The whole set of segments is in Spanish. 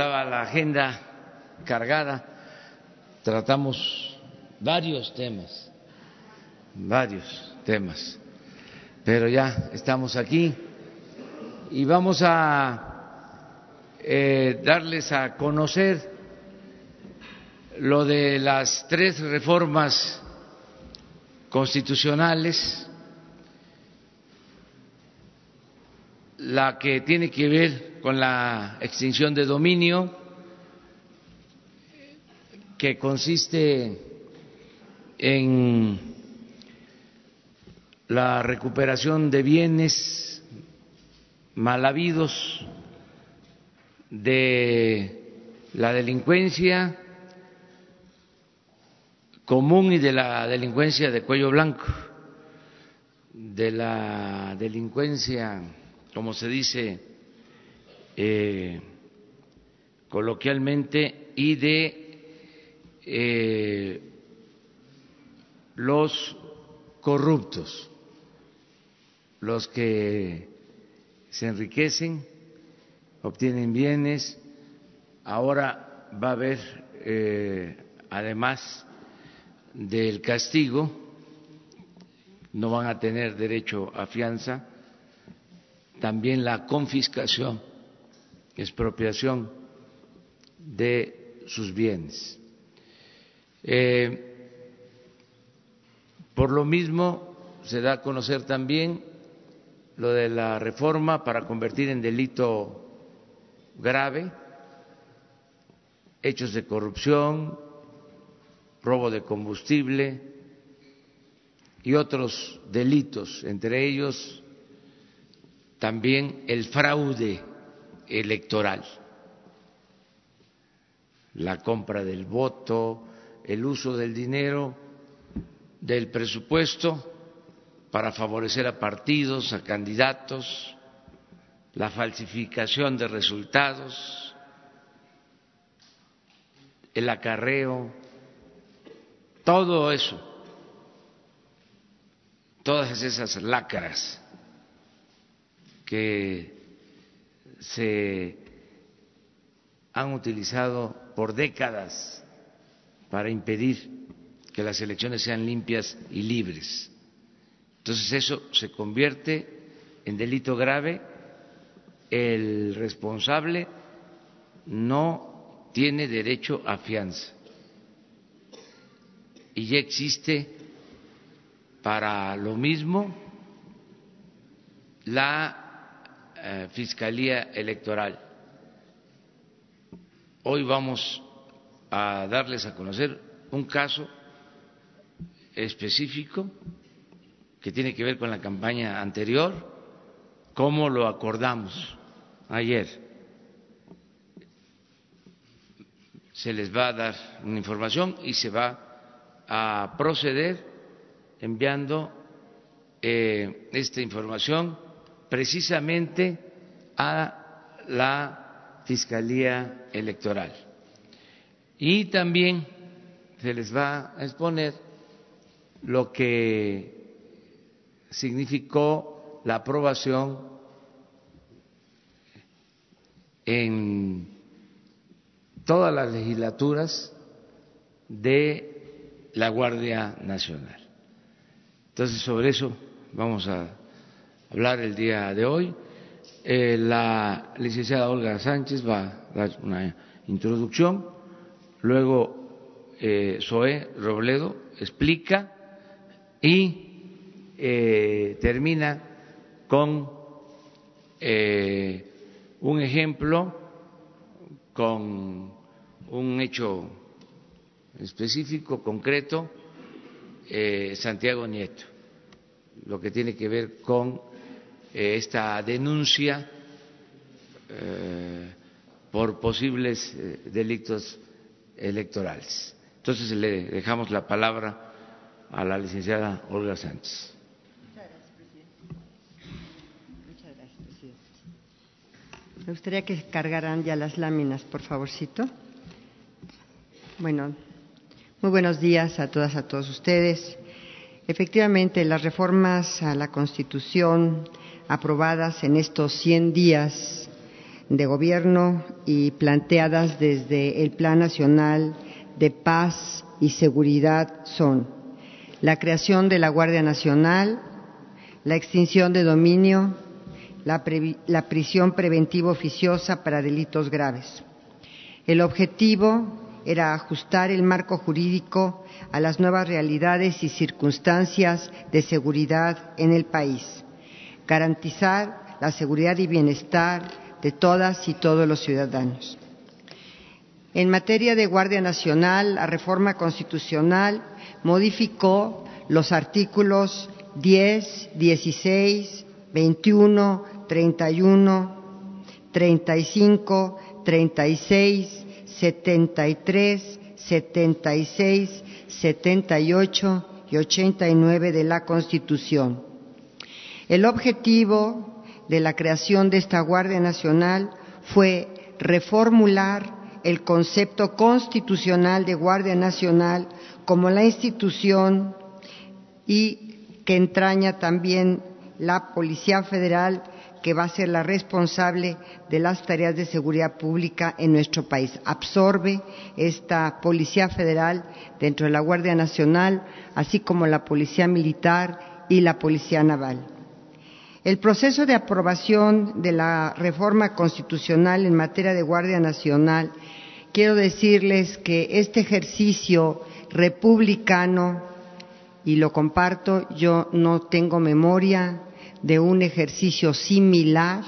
estaba la agenda cargada, tratamos varios temas, varios temas, pero ya estamos aquí y vamos a eh, darles a conocer lo de las tres reformas constitucionales, la que tiene que ver con la extinción de dominio, que consiste en la recuperación de bienes mal habidos de la delincuencia común y de la delincuencia de cuello blanco, de la delincuencia, como se dice eh, coloquialmente, y de eh, los corruptos, los que se enriquecen, obtienen bienes. Ahora va a haber, eh, además, del castigo, no van a tener derecho a fianza, también la confiscación, expropiación de sus bienes. Eh, por lo mismo, se da a conocer también lo de la reforma para convertir en delito grave hechos de corrupción, robo de combustible y otros delitos, entre ellos también el fraude electoral, la compra del voto, el uso del dinero del presupuesto para favorecer a partidos, a candidatos, la falsificación de resultados, el acarreo todo eso, todas esas lacras que se han utilizado por décadas para impedir que las elecciones sean limpias y libres. Entonces eso se convierte en delito grave, el responsable no tiene derecho a fianza y ya existe para lo mismo la eh, Fiscalía Electoral. Hoy vamos a darles a conocer un caso específico que tiene que ver con la campaña anterior, cómo lo acordamos ayer. Se les va a dar una información y se va a proceder enviando eh, esta información precisamente a la Fiscalía Electoral. Y también se les va a exponer lo que significó la aprobación en todas las legislaturas de la Guardia Nacional. Entonces, sobre eso vamos a hablar el día de hoy. Eh, la licenciada Olga Sánchez va a dar una introducción, luego eh, Zoé Robledo explica y eh, termina con un ejemplo, con un hecho específico, concreto, eh, Santiago Nieto, lo que tiene que ver con eh, esta denuncia eh, por posibles delitos electorales. Entonces le dejamos la palabra a la licenciada Olga Sánchez. Presidente. Me gustaría que cargaran ya las láminas, por favorcito. Bueno, muy buenos días a todas, a todos ustedes. Efectivamente, las reformas a la Constitución aprobadas en estos 100 días de Gobierno y planteadas desde el Plan Nacional de Paz y Seguridad son la creación de la Guardia Nacional, la extinción de dominio, la, la prisión preventiva oficiosa para delitos graves. El objetivo era ajustar el marco jurídico a las nuevas realidades y circunstancias de seguridad en el país, garantizar la seguridad y bienestar de todas y todos los ciudadanos. En materia de Guardia Nacional, la reforma constitucional modificó los artículos 10, 16, 21, 31, 35, 36, 73, 76, 78 y 89 de la Constitución. El objetivo de la creación de esta Guardia Nacional fue reformular el concepto constitucional de Guardia Nacional como la institución y que entraña también la Policía Federal que va a ser la responsable de las tareas de seguridad pública en nuestro país. Absorbe esta Policía Federal dentro de la Guardia Nacional, así como la Policía Militar y la Policía Naval. El proceso de aprobación de la reforma constitucional en materia de Guardia Nacional, quiero decirles que este ejercicio republicano, y lo comparto, yo no tengo memoria de un ejercicio similar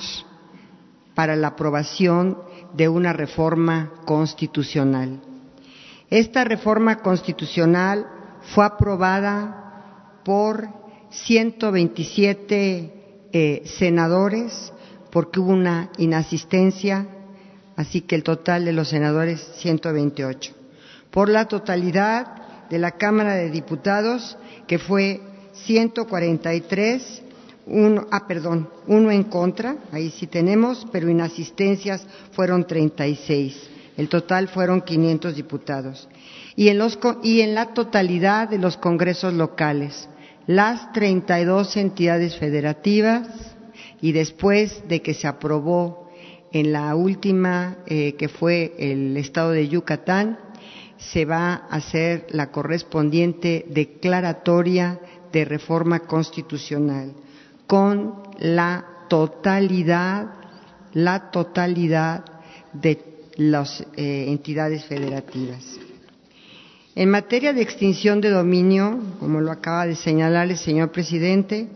para la aprobación de una reforma constitucional. Esta reforma constitucional fue aprobada por 127 eh, senadores porque hubo una inasistencia, así que el total de los senadores 128. Por la totalidad de la Cámara de Diputados, que fue 143 uno, ah, perdón, uno en contra, ahí sí tenemos, pero inasistencias fueron 36. El total fueron 500 diputados. Y en, los, y en la totalidad de los congresos locales, las 32 entidades federativas y después de que se aprobó en la última, eh, que fue el estado de Yucatán, se va a hacer la correspondiente declaratoria de reforma constitucional con la totalidad, la totalidad de las eh, entidades federativas. En materia de extinción de dominio, como lo acaba de señalar el señor presidente,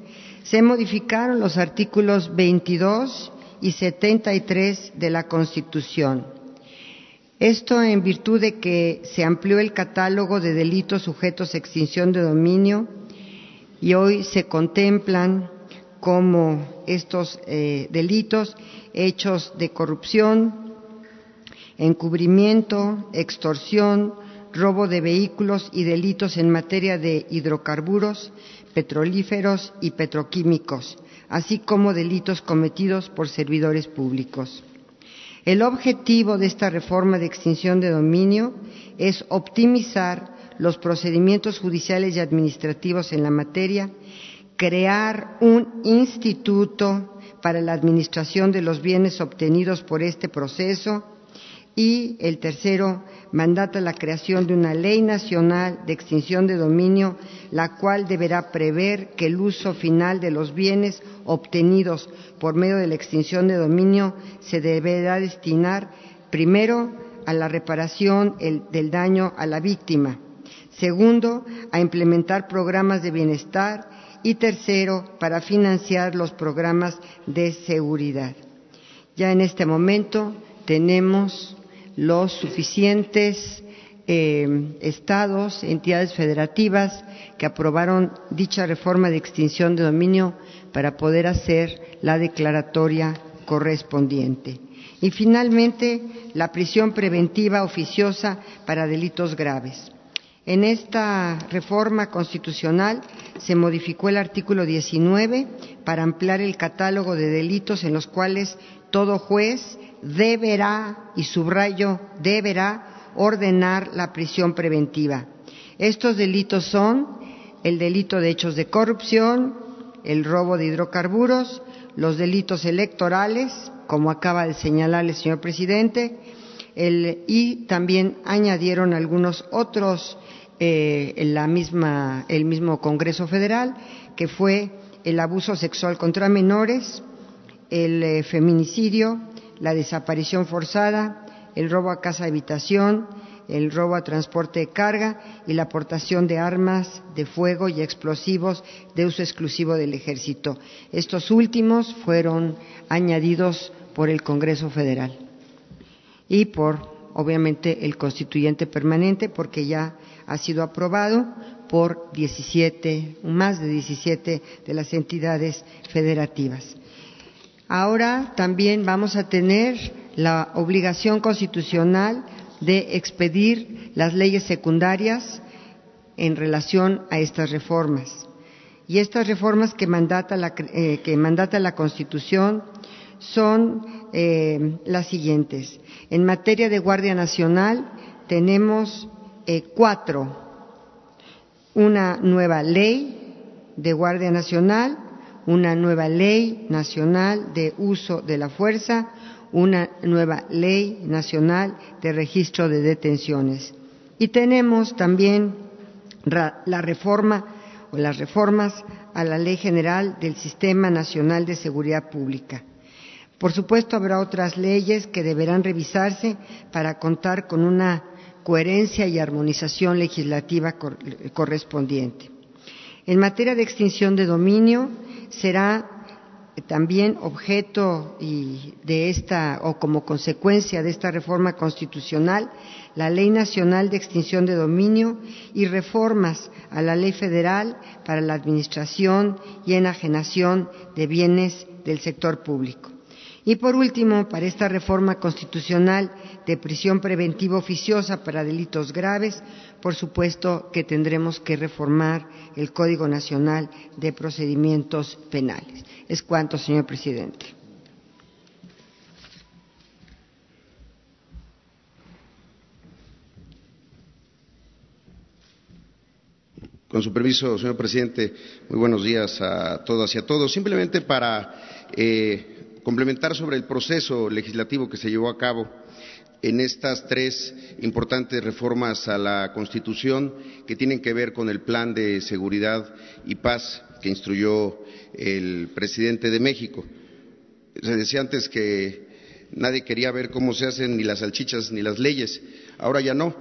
se modificaron los artículos 22 y 73 de la Constitución. Esto en virtud de que se amplió el catálogo de delitos sujetos a extinción de dominio y hoy se contemplan como estos eh, delitos, hechos de corrupción, encubrimiento, extorsión, robo de vehículos y delitos en materia de hidrocarburos, petrolíferos y petroquímicos, así como delitos cometidos por servidores públicos. El objetivo de esta reforma de extinción de dominio es optimizar los procedimientos judiciales y administrativos en la materia crear un instituto para la administración de los bienes obtenidos por este proceso y el tercero mandata la creación de una ley nacional de extinción de dominio, la cual deberá prever que el uso final de los bienes obtenidos por medio de la extinción de dominio se deberá destinar primero a la reparación del daño a la víctima, segundo a implementar programas de bienestar y tercero, para financiar los programas de seguridad. Ya en este momento tenemos los suficientes eh, estados, entidades federativas que aprobaron dicha reforma de extinción de dominio para poder hacer la declaratoria correspondiente. Y finalmente, la prisión preventiva oficiosa para delitos graves. En esta reforma constitucional se modificó el artículo 19 para ampliar el catálogo de delitos en los cuales todo juez deberá, y subrayo, deberá ordenar la prisión preventiva. Estos delitos son el delito de hechos de corrupción, el robo de hidrocarburos, los delitos electorales, como acaba de señalar el señor presidente, y también añadieron algunos otros eh, el mismo Congreso Federal, que fue el abuso sexual contra menores, el eh, feminicidio, la desaparición forzada, el robo a casa habitación, el robo a transporte de carga y la aportación de armas de fuego y explosivos de uso exclusivo del ejército. Estos últimos fueron añadidos por el Congreso Federal y por, obviamente, el constituyente permanente, porque ya ha sido aprobado por 17, más de 17 de las entidades federativas. Ahora también vamos a tener la obligación constitucional de expedir las leyes secundarias en relación a estas reformas. Y estas reformas que mandata la, eh, que mandata la Constitución son eh, las siguientes. En materia de Guardia Nacional tenemos eh, cuatro. Una nueva ley de Guardia Nacional, una nueva ley nacional de uso de la fuerza, una nueva ley nacional de registro de detenciones. Y tenemos también la reforma o las reformas a la Ley General del Sistema Nacional de Seguridad Pública. Por supuesto, habrá otras leyes que deberán revisarse para contar con una coherencia y armonización legislativa correspondiente. En materia de extinción de dominio, será también objeto de esta o como consecuencia de esta reforma constitucional la Ley Nacional de Extinción de Dominio y reformas a la Ley Federal para la Administración y Enajenación de Bienes del Sector Público. Y por último, para esta reforma constitucional de prisión preventiva oficiosa para delitos graves, por supuesto que tendremos que reformar el Código Nacional de Procedimientos Penales. Es cuanto, señor presidente. Con su permiso, señor presidente, muy buenos días a todas y a todos. Simplemente para eh, complementar sobre el proceso legislativo que se llevó a cabo en estas tres importantes reformas a la Constitución que tienen que ver con el plan de seguridad y paz que instruyó el presidente de México. Se decía antes que nadie quería ver cómo se hacen ni las salchichas ni las leyes. Ahora ya no,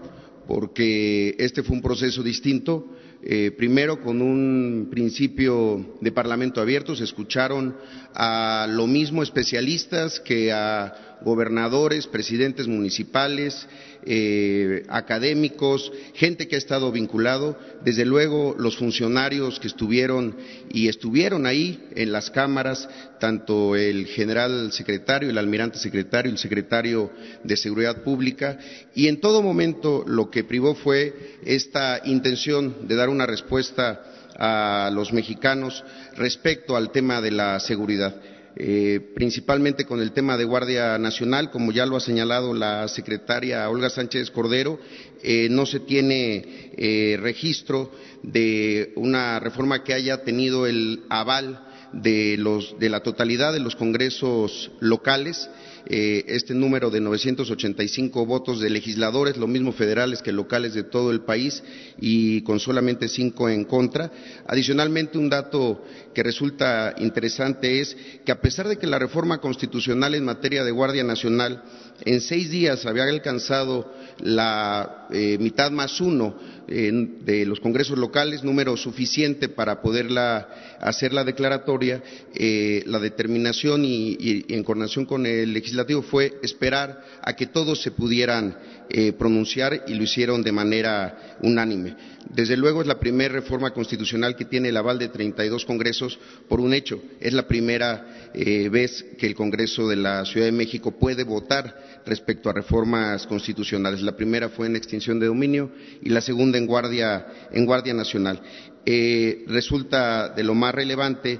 porque este fue un proceso distinto eh, primero con un principio de parlamento abierto, se escucharon a lo mismo especialistas que a gobernadores, presidentes municipales, eh, académicos, gente que ha estado vinculado, desde luego los funcionarios que estuvieron y estuvieron ahí en las cámaras, tanto el general secretario, el almirante secretario, el secretario de Seguridad Pública, y en todo momento lo que privó fue esta intención de dar una respuesta a los mexicanos respecto al tema de la seguridad. Eh, principalmente con el tema de Guardia Nacional, como ya lo ha señalado la secretaria Olga Sánchez Cordero, eh, no se tiene eh, registro de una reforma que haya tenido el aval de, los, de la totalidad de los congresos locales eh, este número de 985 votos de legisladores, lo mismo federales que locales de todo el país, y con solamente cinco en contra. Adicionalmente, un dato que resulta interesante es que a pesar de que la reforma constitucional en materia de Guardia Nacional en seis días había alcanzado la eh, mitad más uno de los congresos locales, número suficiente para poderla hacer la declaratoria, eh, la determinación y, en coordinación con el legislativo fue esperar a que todos se pudieran eh, pronunciar y lo hicieron de manera unánime. Desde luego es la primera reforma constitucional que tiene el aval de 32 congresos por un hecho. Es la primera eh, vez que el Congreso de la Ciudad de México puede votar respecto a reformas constitucionales. La primera fue en extinción de dominio y la segunda en Guardia, en guardia Nacional. Eh, resulta de lo más relevante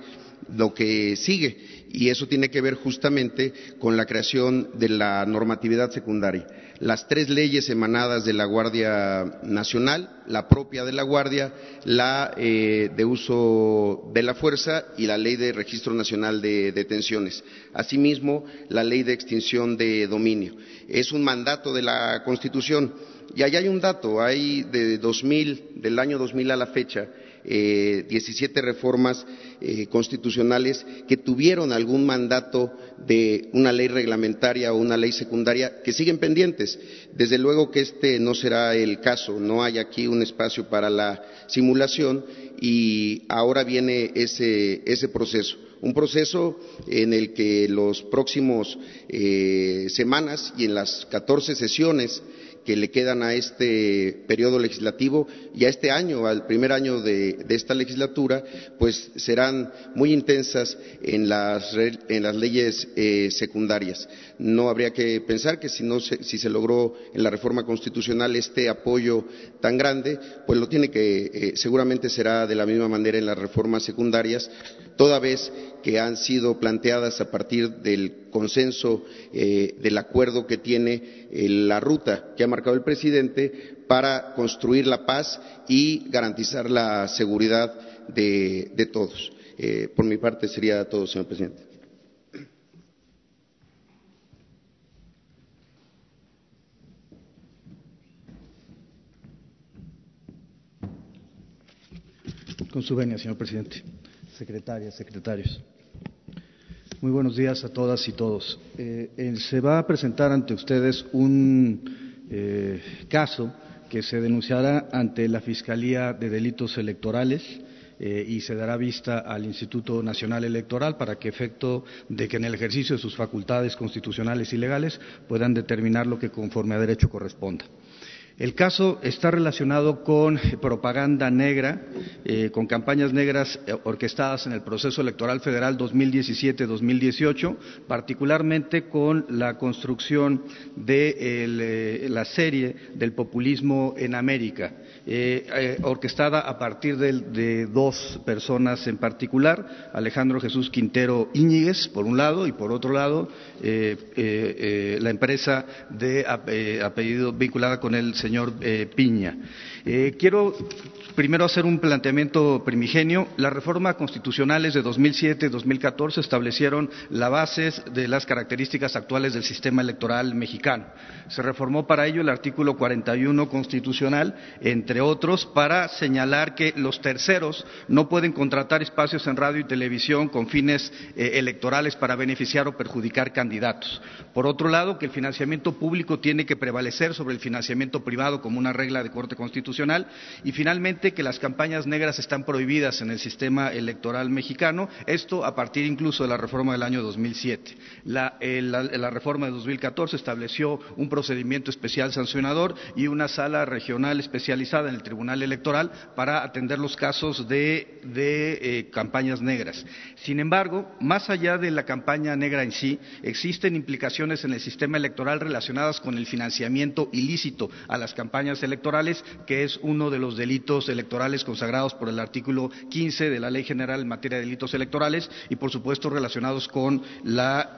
lo que sigue y eso tiene que ver justamente con la creación de la normatividad secundaria. Las tres leyes emanadas de la Guardia Nacional, la propia de la Guardia, la eh, de uso de la fuerza y la Ley de Registro Nacional de Detenciones. Asimismo, la Ley de Extinción de Dominio. Es un mandato de la Constitución. Y ahí hay un dato, hay de 2000, del año 2000 a la fecha, eh, 17 reformas eh, constitucionales que tuvieron algún mandato de una ley reglamentaria o una ley secundaria que siguen pendientes. Desde luego que este no será el caso, no hay aquí un espacio para la simulación y ahora viene ese, proceso un proceso en el que los próximos eh, semanas y en las 14 sesiones que le quedan a este periodo legislativo y a este año, al primer año de, esta legislatura, pues serán muy intensas en las, leyes eh, secundarias. No habría que pensar que si, si se logró en la reforma constitucional este apoyo tan grande, pues lo tiene que, eh, seguramente será de la misma manera en las reformas secundarias, toda vez que han sido planteadas a partir del consenso, eh, del acuerdo que tiene eh, la ruta que ha marcado el presidente para construir la paz y garantizar la seguridad de, todos. Por mi parte sería todo, señor presidente. Con su venia, señor presidente. Secretarias, secretarios. Muy buenos días a todas y todos. Eh, se va a presentar ante ustedes un eh, caso que se denunciará ante la Fiscalía de Delitos Electorales eh, y se dará vista al Instituto Nacional Electoral para que efecto de que en el ejercicio de sus facultades constitucionales y legales puedan determinar lo que conforme a derecho corresponda. El caso está relacionado con propaganda negra, eh, con campañas negras eh, orquestadas en el proceso electoral federal 2017-2018, particularmente con la construcción de eh, la serie del populismo en América. Orquestada a partir de, dos personas en particular, Alejandro Jesús Quintero Íñiguez, por un lado, y por otro lado, la empresa de apellido vinculada con el señor Piña. Quiero primero hacer un planteamiento primigenio. Las reformas constitucionales de 2007 y 2014 establecieron las bases de las características actuales del sistema electoral mexicano. Se reformó para ello el artículo 41 constitucional, entre otros, para señalar que los terceros no pueden contratar espacios en radio y televisión con fines eh, electorales para beneficiar o perjudicar candidatos. Por otro lado, que el financiamiento público tiene que prevalecer sobre el financiamiento privado como una regla de corte constitucional. Y finalmente, que las campañas negras están prohibidas en el sistema electoral mexicano, esto a partir incluso de la reforma del año 2007. La, eh, la, reforma de 2014 estableció un procedimiento especial sancionador y una sala regional especializada en el Tribunal Electoral para atender los casos de, eh, campañas negras. Sin embargo, más allá de la campaña negra en sí, existen implicaciones en el sistema electoral relacionadas con el financiamiento ilícito a las campañas electorales, que es uno de los delitos electorales consagrados por el artículo 15 de la Ley General en materia de delitos electorales y, por supuesto, relacionados con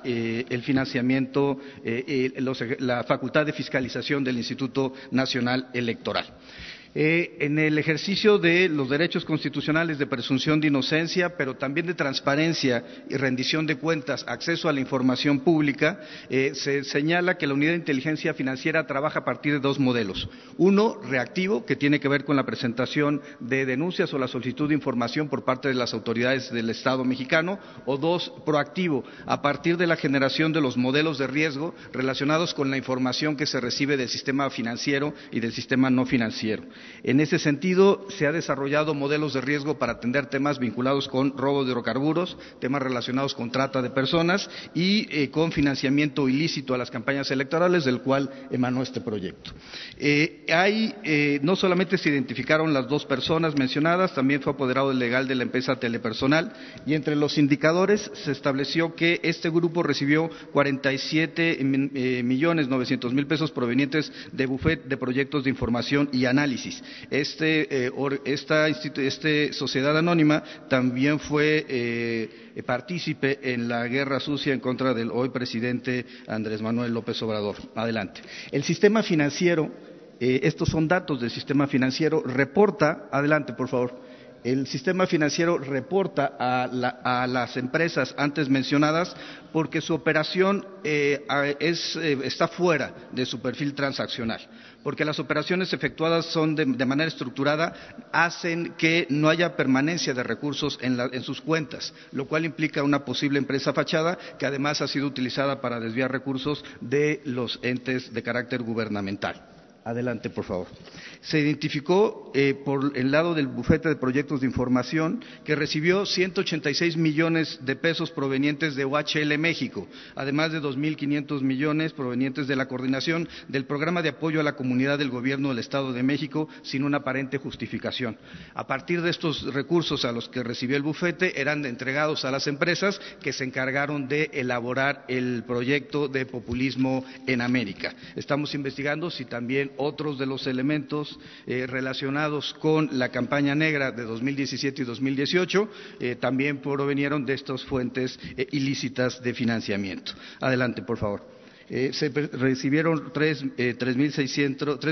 eh, el financiamiento, eh, eh, la facultad de fiscalización del Instituto Nacional Electoral. Eh, en el ejercicio de los derechos constitucionales de presunción de inocencia, pero también de transparencia y rendición de cuentas, acceso a la información pública, eh, se señala que la unidad de inteligencia financiera trabaja a partir de dos modelos. Uno, reactivo, que tiene que ver con la presentación de denuncias o la solicitud de información por parte de las autoridades del Estado mexicano, o dos, proactivo, a partir de la generación de los modelos de riesgo relacionados con la información que se recibe del sistema financiero y del sistema no financiero. En ese sentido, se han desarrollado modelos de riesgo para atender temas vinculados con robo de hidrocarburos, temas relacionados con trata de personas y eh, con financiamiento ilícito a las campañas electorales, del cual emanó este proyecto. Eh, eh, no solamente se identificaron las dos personas mencionadas, también fue apoderado el legal de la empresa telepersonal y entre los indicadores se estableció que este grupo recibió 47 millones 900 mil pesos provenientes de bufet de proyectos de información y análisis Este, esta este sociedad anónima también fue partícipe en la guerra sucia en contra del hoy presidente Andrés Manuel López Obrador. Adelante. El sistema financiero, estos son datos del sistema financiero, reporta, adelante por favor, el sistema financiero reporta a, las empresas antes mencionadas porque su operación eh, eh, está fuera de su perfil transaccional, porque las operaciones efectuadas son de, manera estructurada, hacen que no haya permanencia de recursos en, en sus cuentas, lo cual implica una posible empresa fachada que además ha sido utilizada para desviar recursos de los entes de carácter gubernamental. Adelante, por favor se identificó eh, por el lado del bufete de proyectos de información que recibió 186 millones de pesos provenientes de OHL México, además de 2.500 millones provenientes de la coordinación del programa de apoyo a la comunidad del Gobierno del Estado de México sin una aparente justificación. A partir de estos recursos a los que recibió el bufete eran entregados a las empresas que se encargaron de elaborar el proyecto de populismo en América. Estamos investigando si también otros de los elementos eh, relacionados con la campaña negra de 2017 y 2018 eh, también provenieron de estas fuentes eh, ilícitas de financiamiento. Adelante, por favor. Eh, se recibieron tres, eh,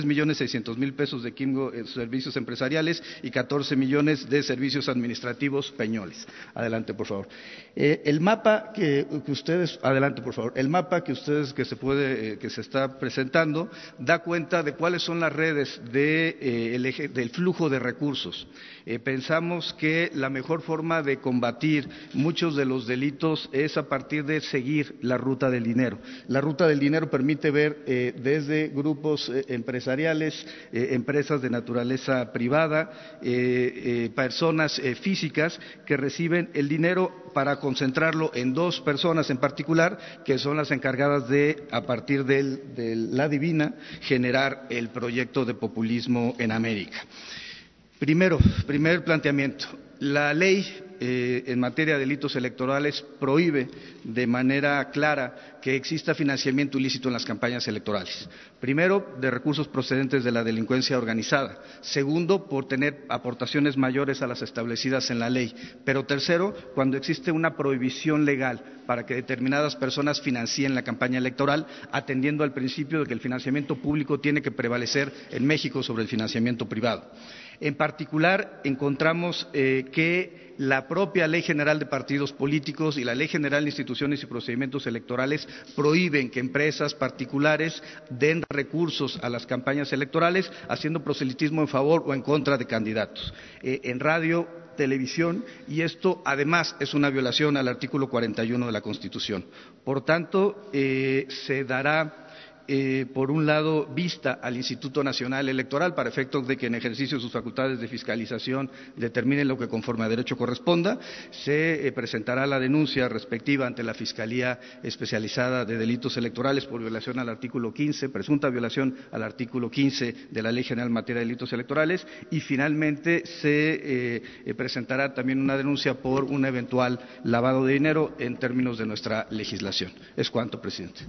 millones seiscientos mil pesos de Kimgo en servicios empresariales y 14 millones de servicios administrativos peñoles. Adelante, por favor. Eh, el mapa que, ustedes, adelante, por favor. El mapa que ustedes que se puede, que se está presentando da cuenta de cuáles son las redes del flujo de recursos. pensamos que la mejor forma de combatir muchos de los delitos es a partir de seguir la ruta del dinero. La ruta del dinero permite ver eh, desde grupos eh, empresariales, eh, empresas de naturaleza privada, personas físicas que reciben el dinero para concentrarlo en dos personas en particular, que son las encargadas de, a partir de la divina, generar el proyecto de populismo en América. Primero, primer planteamiento. La ley eh, en materia de delitos electorales prohíbe de manera clara que exista financiamiento ilícito en las campañas electorales. Primero, de recursos procedentes de la delincuencia organizada. Segundo, por tener aportaciones mayores a las establecidas en la ley. Pero tercero, cuando existe una prohibición legal para que determinadas personas financien la campaña electoral, atendiendo al principio de que el financiamiento público tiene que prevalecer en México sobre el financiamiento privado. En particular, encontramos eh, que la propia Ley General de Partidos Políticos y la Ley General de Instituciones y Procedimientos Electorales prohíben que empresas particulares den recursos a las campañas electorales haciendo proselitismo en favor o en contra de candidatos. Eh, en radio televisión y esto además es una violación al artículo 41 de la Constitución. Por tanto, eh, se dará eh, por un lado, vista al Instituto Nacional Electoral para efectos de que en ejercicio de sus facultades de fiscalización determine lo que conforme a derecho corresponda. Se eh, presentará la denuncia respectiva ante la Fiscalía Especializada de Delitos Electorales por violación al artículo 15, presunta violación al artículo 15 de la Ley General en materia de delitos electorales y finalmente se eh, presentará también una denuncia por un eventual lavado de dinero en términos de nuestra legislación. Es cuanto, presidente.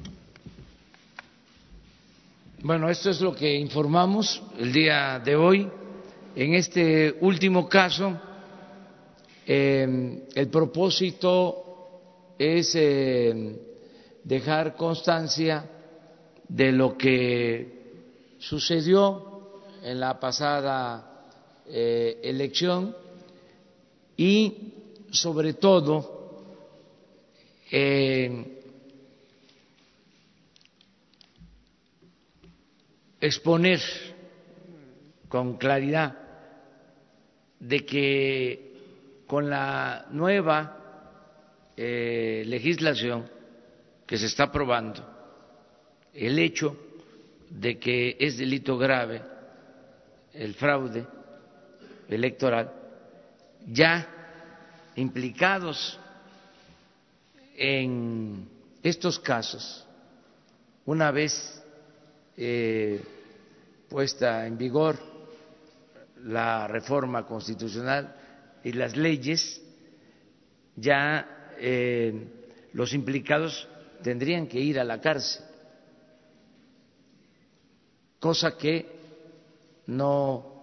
Bueno, esto es lo que informamos el día de hoy. En este último caso, em, el propósito es em, dejar constancia de lo que sucedió en la pasada eh, elección y, sobre todo, eh, exponer con claridad de que con la nueva eh, legislación que se está aprobando, el hecho de que es delito grave el fraude electoral, ya implicados en estos casos, una vez eh, puesta en vigor la reforma constitucional y las leyes, ya eh, los implicados tendrían que ir a la cárcel, cosa que no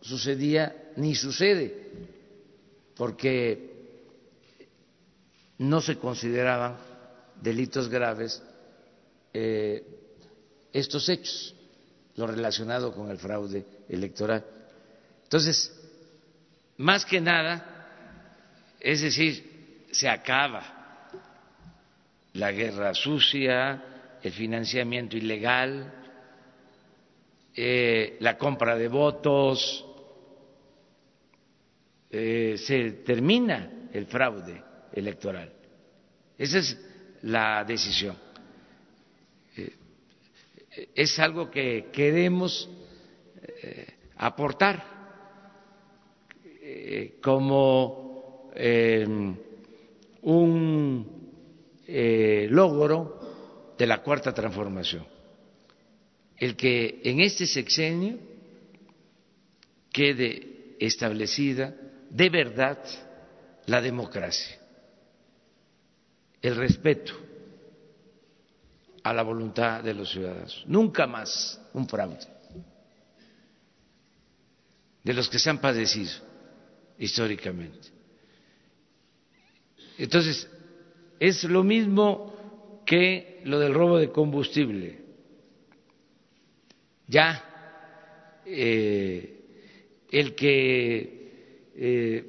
sucedía ni sucede, porque no se consideraban delitos graves eh, estos hechos, lo relacionado con el fraude electoral. Entonces, más que nada, es decir, se acaba la guerra sucia, el financiamiento ilegal, eh, la compra de votos, eh, se termina el fraude electoral. Esa es la decisión. Eh, es algo que queremos aportar. Como un eh, logro de la cuarta transformación, el que en este sexenio quede establecida de verdad la democracia, el respeto a la voluntad de los ciudadanos. Nunca más un fraude de los que se han padecido históricamente. Entonces, es lo mismo que lo del robo de combustible. Ya eh, el que eh,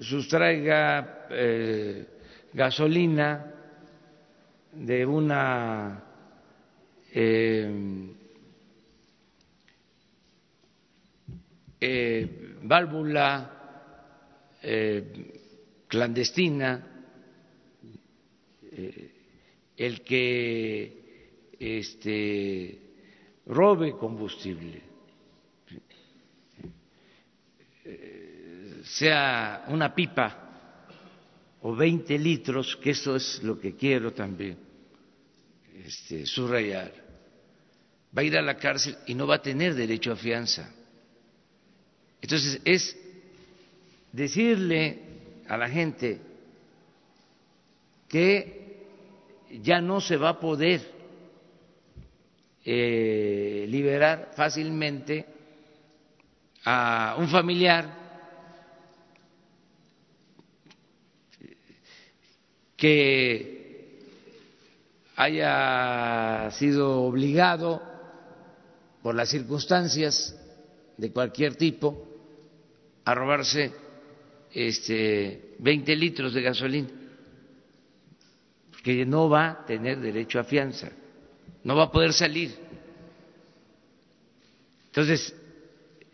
sustraiga eh, gasolina de una válvula clandestina eh, el que este, robe combustible, eh, sea una pipa o 20 litros, que eso es lo que quiero también este, subrayar, va a ir a la cárcel y no va a tener derecho a fianza. Entonces es decirle a la gente que ya no se va a poder eh, liberar fácilmente a un familiar que haya sido obligado por las circunstancias de cualquier tipo a robarse este 20 litros de gasolina que no va a tener derecho a fianza, no va a poder salir. Entonces,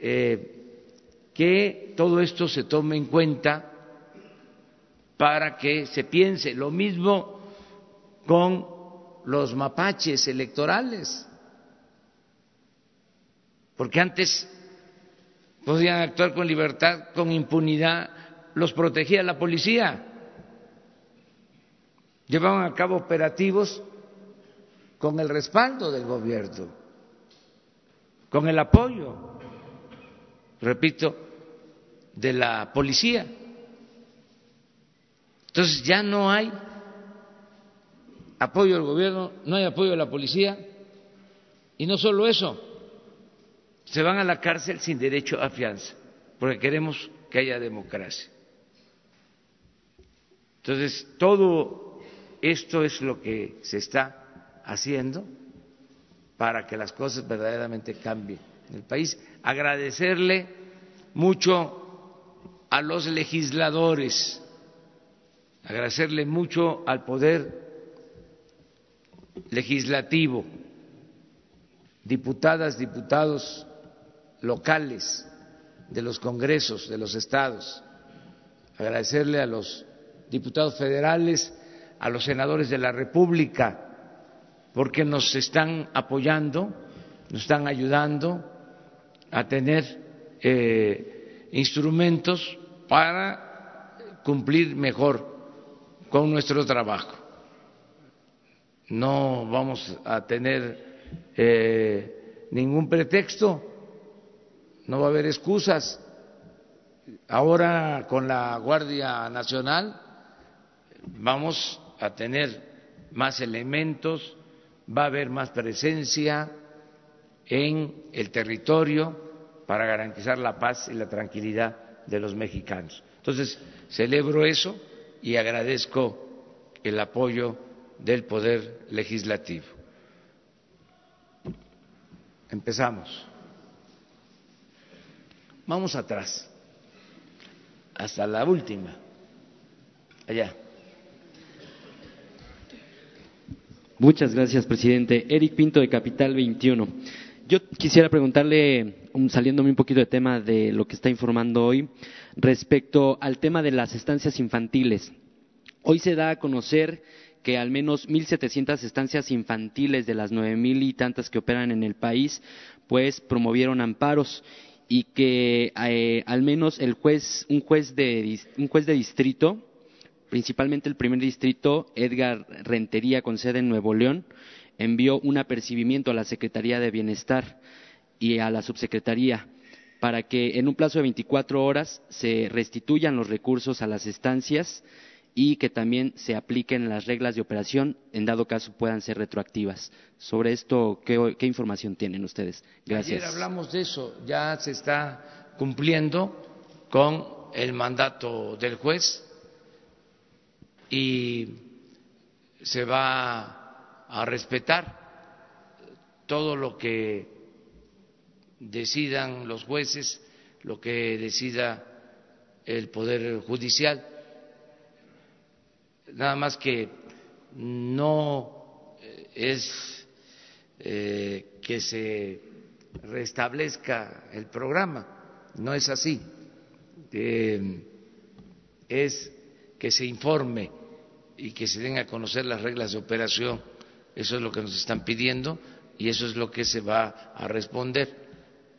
eh, que todo esto se tome en cuenta para que se piense lo mismo con los mapaches electorales, porque antes podían actuar con libertad, con impunidad, los protegía la policía llevaban a cabo operativos con el respaldo del gobierno, con el apoyo, repito, de la policía. Entonces ya no hay apoyo del gobierno, no hay apoyo de la policía y no solo eso, se van a la cárcel sin derecho a fianza, porque queremos que haya democracia. Entonces, todo esto es lo que se está haciendo para que las cosas verdaderamente cambien en el país. Agradecerle mucho a los legisladores, agradecerle mucho al poder legislativo, diputadas, diputados locales de los congresos de los estados, agradecerle a los diputados federales a los senadores de la República porque nos están apoyando, nos están ayudando a tener eh, instrumentos para cumplir mejor con nuestro trabajo. No vamos a tener eh, ningún pretexto, no va a haber excusas. Ahora con la Guardia Nacional vamos a tener más elementos, va a haber más presencia en el territorio para garantizar la paz y la tranquilidad de los mexicanos. Entonces, celebro eso y agradezco el apoyo del Poder Legislativo. Empezamos. Vamos atrás, hasta la última, allá. Muchas gracias, presidente. Eric Pinto, de Capital 21. Yo quisiera preguntarle, saliéndome un poquito de tema de lo que está informando hoy, respecto al tema de las estancias infantiles. Hoy se da a conocer que al menos 1.700 estancias infantiles de las 9.000 y tantas que operan en el país, pues promovieron amparos y que eh, al menos el juez, un juez de, un juez de distrito, principalmente el primer distrito, Edgar Rentería, con sede en Nuevo León, envió un apercibimiento a la Secretaría de Bienestar y a la Subsecretaría para que en un plazo de 24 horas se restituyan los recursos a las estancias y que también se apliquen las reglas de operación, en dado caso puedan ser retroactivas. Sobre esto, ¿qué, información tienen ustedes? Gracias. Ayer hablamos de eso, ya se está cumpliendo con el mandato del juez y se va a respetar todo lo que decidan los jueces, lo que decida el Poder Judicial. Nada más que no eh, es eh, que se restablezca el programa, no es así, eh, es que se informe y que se den a conocer las reglas de operación, eso es lo que nos están pidiendo y eso es lo que se va a responder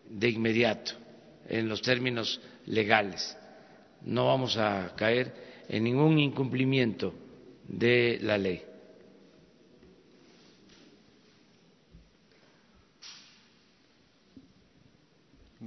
de inmediato en los términos legales. No vamos a caer en ningún incumplimiento de la ley.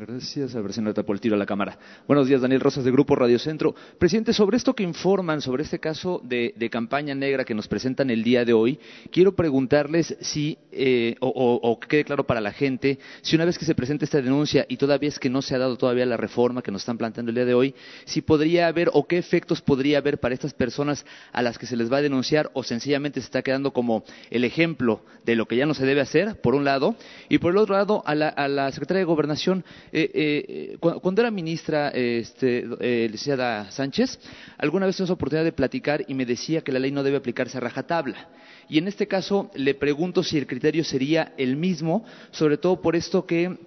Gracias al presidente por el tiro a la cámara. Buenos días, Daniel Rosas de Grupo Radio Centro. Presidente, sobre esto que informan, sobre este caso de, campaña negra que nos presentan el día de hoy, quiero preguntarles si, eh, o, que quede claro para la gente, si una vez que se presente esta denuncia y todavía es que no se ha dado todavía la reforma que nos están planteando el día de hoy, si podría haber o qué efectos podría haber para estas personas a las que se les va a denunciar o sencillamente se está quedando como el ejemplo de lo que ya no se debe hacer, por un lado, y por el otro lado, a la, a la Secretaria de Gobernación, eh, eh, cuando, era ministra este, eh, licenciada Sánchez, alguna vez la oportunidad de platicar y me decía que la ley no debe aplicarse a rajatabla. Y en este caso le pregunto si el criterio sería el mismo, sobre todo por esto que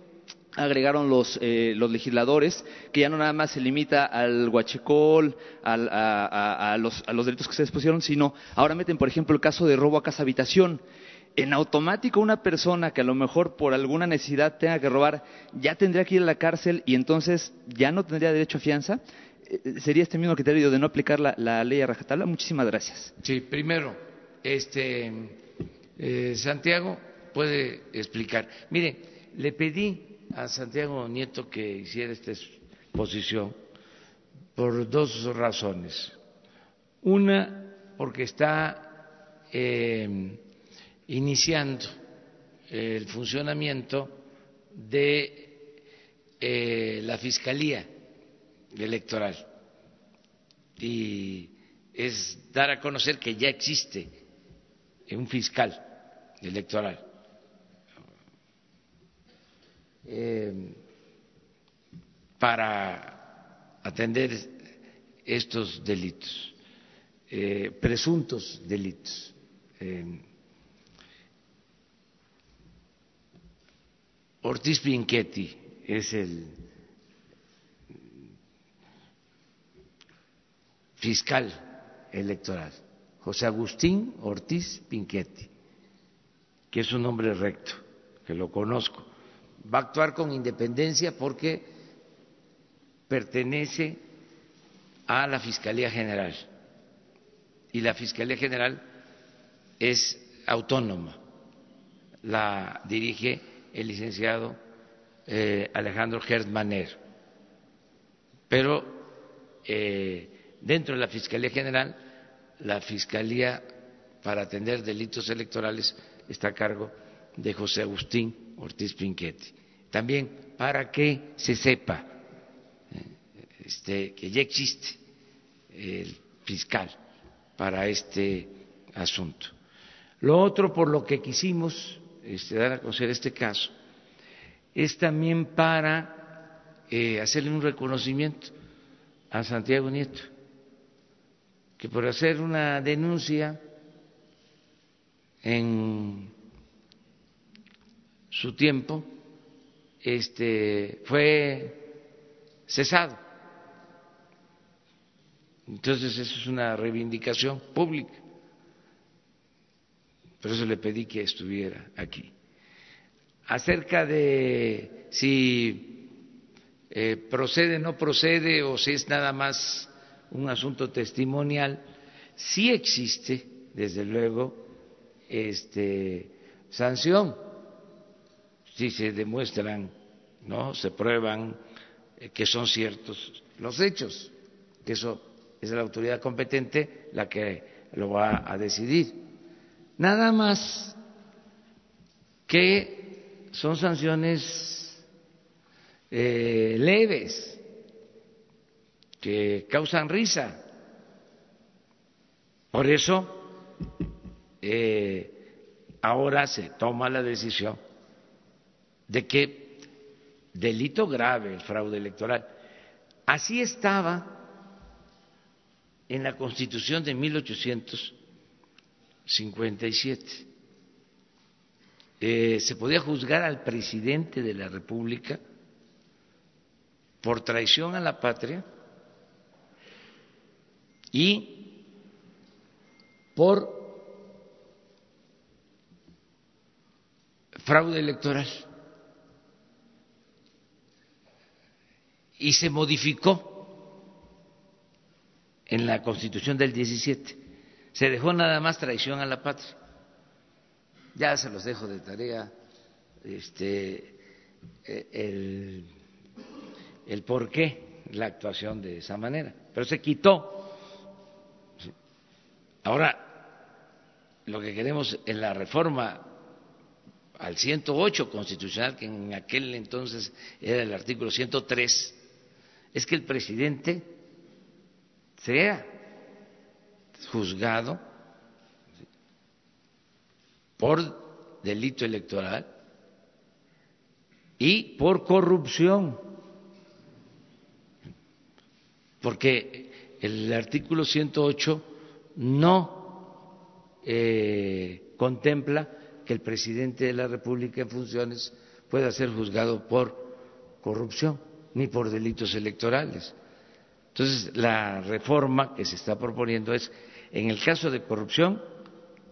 agregaron los, los legisladores, que ya no nada más se limita al huachecol, a, los, a los delitos que se expusieron, sino ahora meten, por ejemplo, el caso de robo a casa habitación en automático una persona que a lo mejor por alguna necesidad tenga que robar ya tendría que ir a la cárcel y entonces ya no tendría derecho a fianza. Eh, ¿Sería este mismo criterio de no aplicar la, ley a rajatabla? Muchísimas gracias. Sí, primero, este, eh, Santiago puede explicar. Mire, le pedí a Santiago Nieto que hiciera esta exposición por dos razones. Una, porque está eh, iniciando el funcionamiento de eh, la Fiscalía Electoral y es dar a conocer que ya existe un fiscal electoral. Eh, para atender estos delitos, eh, presuntos delitos. Ortiz Pinchetti es el fiscal electoral, José Agustín Ortiz Pinchetti, que es un hombre recto, que lo conozco. Va a actuar con independencia porque pertenece a la Fiscalía General y la Fiscalía General es autónoma, la dirige el licenciado eh, Alejandro Gertmaner. Pero eh, dentro de la Fiscalía General, la Fiscalía para atender delitos electorales está a cargo de José Agustín Ortiz Pinchetti. también para que se sepa este, que ya existe el fiscal para este asunto. Lo otro por lo que quisimos este, dar a conocer este caso es también para eh, hacerle un reconocimiento a Santiago Nieto, que por hacer una denuncia en su tiempo este, fue cesado. Entonces eso es una reivindicación pública. Por eso le pedí que estuviera aquí. Acerca de si eh, procede, no procede o si es nada más un asunto testimonial, sí existe, desde luego, este, sanción si se demuestran, no, se prueban eh, que son ciertos los hechos, que eso es la autoridad competente la que lo va a decidir. Nada más que son sanciones eh, leves, que causan risa. Por eso, eh, ahora se toma la decisión de que delito grave el fraude electoral. Así estaba en la Constitución de 1857. Eh, se podía juzgar al presidente de la República por traición a la patria y por fraude electoral. Y se modificó en la Constitución del 17. Se dejó nada más traición a la patria. Ya se los dejo de tarea este, eh, el, el por qué la actuación de esa manera. Pero se quitó. Ahora, lo que queremos en la reforma al 108 constitucional, que en aquel entonces era el artículo 103, es que el presidente sea juzgado por delito electoral y por corrupción, porque el artículo 108 no eh, contempla que el presidente de la República en funciones pueda ser juzgado por corrupción ni por delitos electorales. Entonces, la reforma que se está proponiendo es, en el caso de corrupción,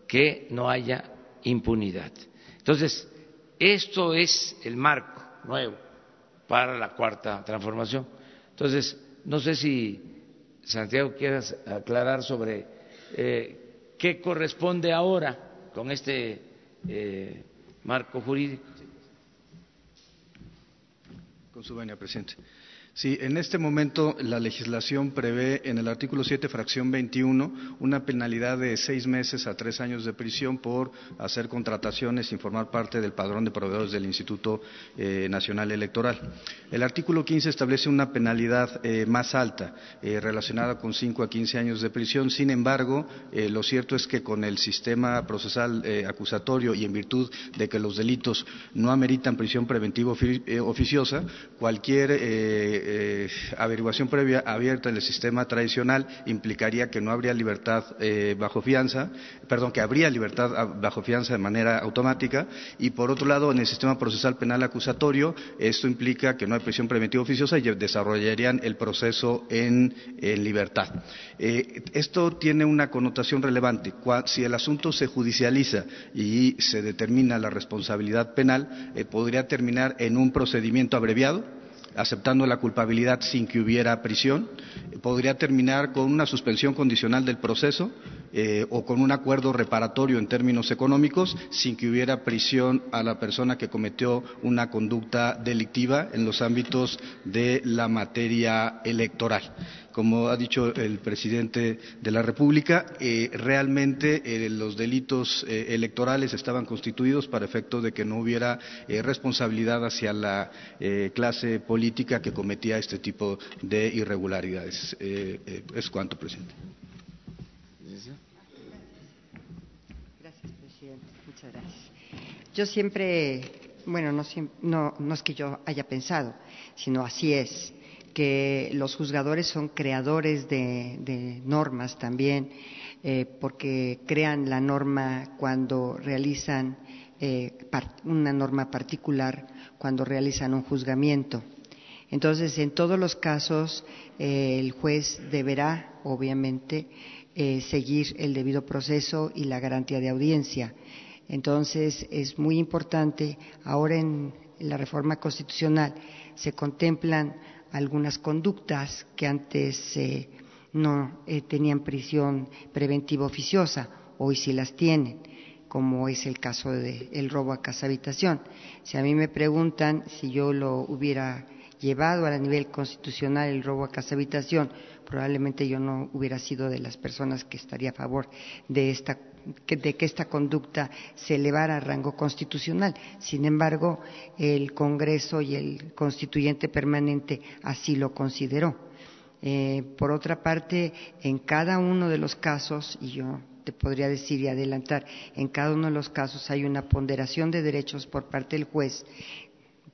que no haya impunidad. Entonces, esto es el marco nuevo para la cuarta transformación. Entonces, no sé si Santiago quieras aclarar sobre eh, qué corresponde ahora con este eh, marco jurídico. Con su venia, presidente. Sí, en este momento la legislación prevé en el artículo 7, fracción 21, una penalidad de seis meses a tres años de prisión por hacer contrataciones sin formar parte del padrón de proveedores del Instituto eh, Nacional Electoral. El artículo 15 establece una penalidad eh, más alta, eh, relacionada con cinco a quince años de prisión. Sin embargo, lo cierto es que con el sistema procesal acusatorio y en virtud de que los delitos no ameritan prisión preventiva oficiosa, cualquier eh, averiguación previa abierta en el sistema tradicional implicaría que no habría libertad eh, bajo fianza, perdón, que habría libertad ah, bajo fianza de manera automática y por otro lado en el sistema procesal penal acusatorio esto implica que no hay prisión preventiva oficiosa y desarrollarían el proceso en, libertad. Eh, esto tiene una connotación relevante. Si el asunto se judicializa y se determina la responsabilidad penal, podría terminar en un procedimiento abreviado aceptando la culpabilidad sin que hubiera prisión, podría terminar con una suspensión condicional del proceso eh, o con un acuerdo reparatorio en términos económicos sin que hubiera prisión a la persona que cometió una conducta delictiva en los ámbitos de la materia electoral. Como ha dicho el presidente de la República, eh, realmente eh, los delitos electorales estaban constituidos para efecto de que no hubiera responsabilidad hacia la clase política que cometía este tipo de irregularidades. es cuanto, presidente. Yo siempre, bueno, no, no, es que yo haya pensado, sino así es, que los juzgadores son creadores de, normas también, eh, porque crean la norma cuando realizan eh, una norma particular, cuando realizan un juzgamiento. Entonces, en todos los casos, eh, el juez deberá, obviamente, seguir el debido proceso y la garantía de audiencia. Entonces, es muy importante, ahora en la reforma constitucional se contemplan algunas conductas que antes eh, no eh, tenían prisión preventiva oficiosa, hoy sí las tienen, como es el caso del robo a casa habitación. Si a mí me preguntan si yo lo hubiera llevado a nivel constitucional el robo a casa habitación, probablemente yo no hubiera sido de las personas que estaría a favor de esta de que esta conducta se elevara a rango constitucional. Sin embargo, el Congreso y el constituyente permanente así lo consideró. Eh, por otra parte, en cada uno de los casos, y yo te podría decir y adelantar, en cada uno de los casos hay una ponderación de derechos por parte del juez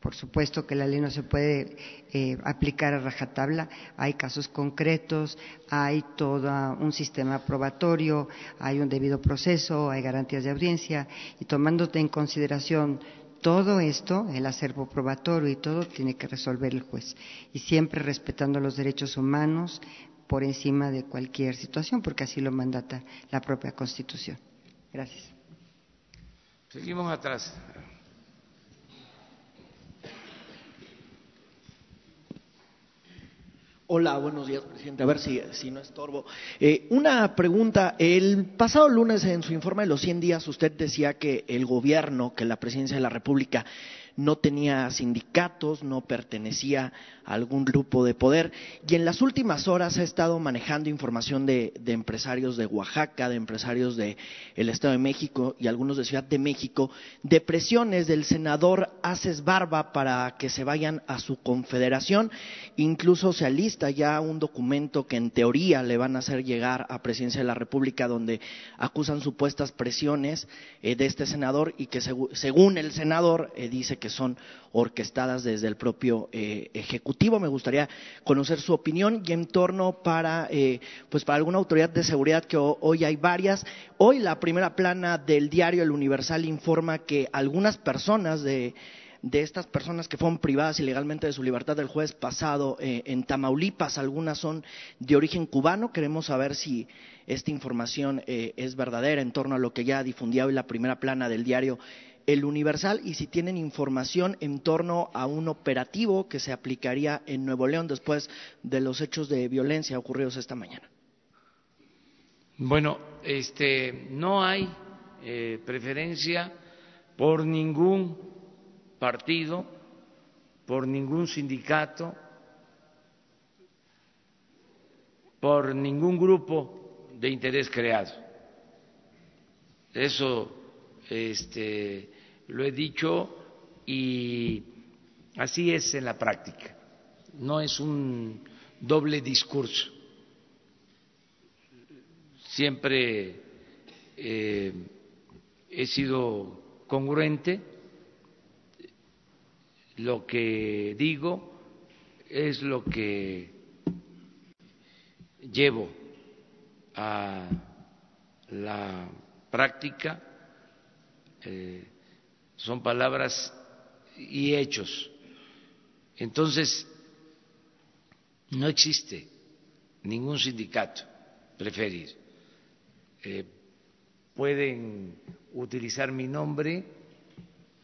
por supuesto que la ley no se puede eh, aplicar a rajatabla, hay casos concretos, hay todo un sistema probatorio, hay un debido proceso, hay garantías de audiencia y tomándote en consideración todo esto, el acervo probatorio y todo, tiene que resolver el juez. Y siempre respetando los derechos humanos por encima de cualquier situación, porque así lo mandata la propia Constitución. Gracias. Seguimos atrás. Hola, buenos días, presidente. A ver si, si no estorbo. Eh, una pregunta. El pasado lunes, en su informe de los 100 días, usted decía que el gobierno, que la presidencia de la República no tenía sindicatos, no pertenecía a algún grupo de poder y en las últimas horas ha estado manejando información de, empresarios de Oaxaca, de empresarios del Estado de México y algunos de Ciudad de México, de presiones del senador Aces Barba para que se vayan a su confederación. Incluso se alista ya un documento que en teoría le van a hacer llegar a Presidencia de la República donde acusan supuestas presiones eh, de este senador y que según el senador eh, dice que son orquestadas desde el propio eh, Ejecutivo. Me gustaría conocer su opinión y en torno para, eh, pues para alguna autoridad de seguridad que hoy hay varias. Hoy la primera plana del diario El Universal informa que algunas personas de de estas personas que fueron privadas ilegalmente de su libertad del jueves pasado eh, en Tamaulipas. Algunas son de origen cubano. Queremos saber si esta información es verdadera en torno a lo que ya difundía hoy la primera plana del diario el Universal y si tienen información en torno a un operativo que se aplicaría en Nuevo León después de los hechos de violencia ocurridos esta mañana. Bueno, este, no hay eh, preferencia por ningún partido, por ningún sindicato, por ningún grupo de interés creado. Eso este, lo he dicho y así es en la práctica. No es un doble discurso. Siempre eh, he sido congruente. Lo que digo es lo que llevo a la práctica. Eh, son palabras y hechos. Entonces, no existe ningún sindicato preferir. Eh, pueden utilizar mi nombre,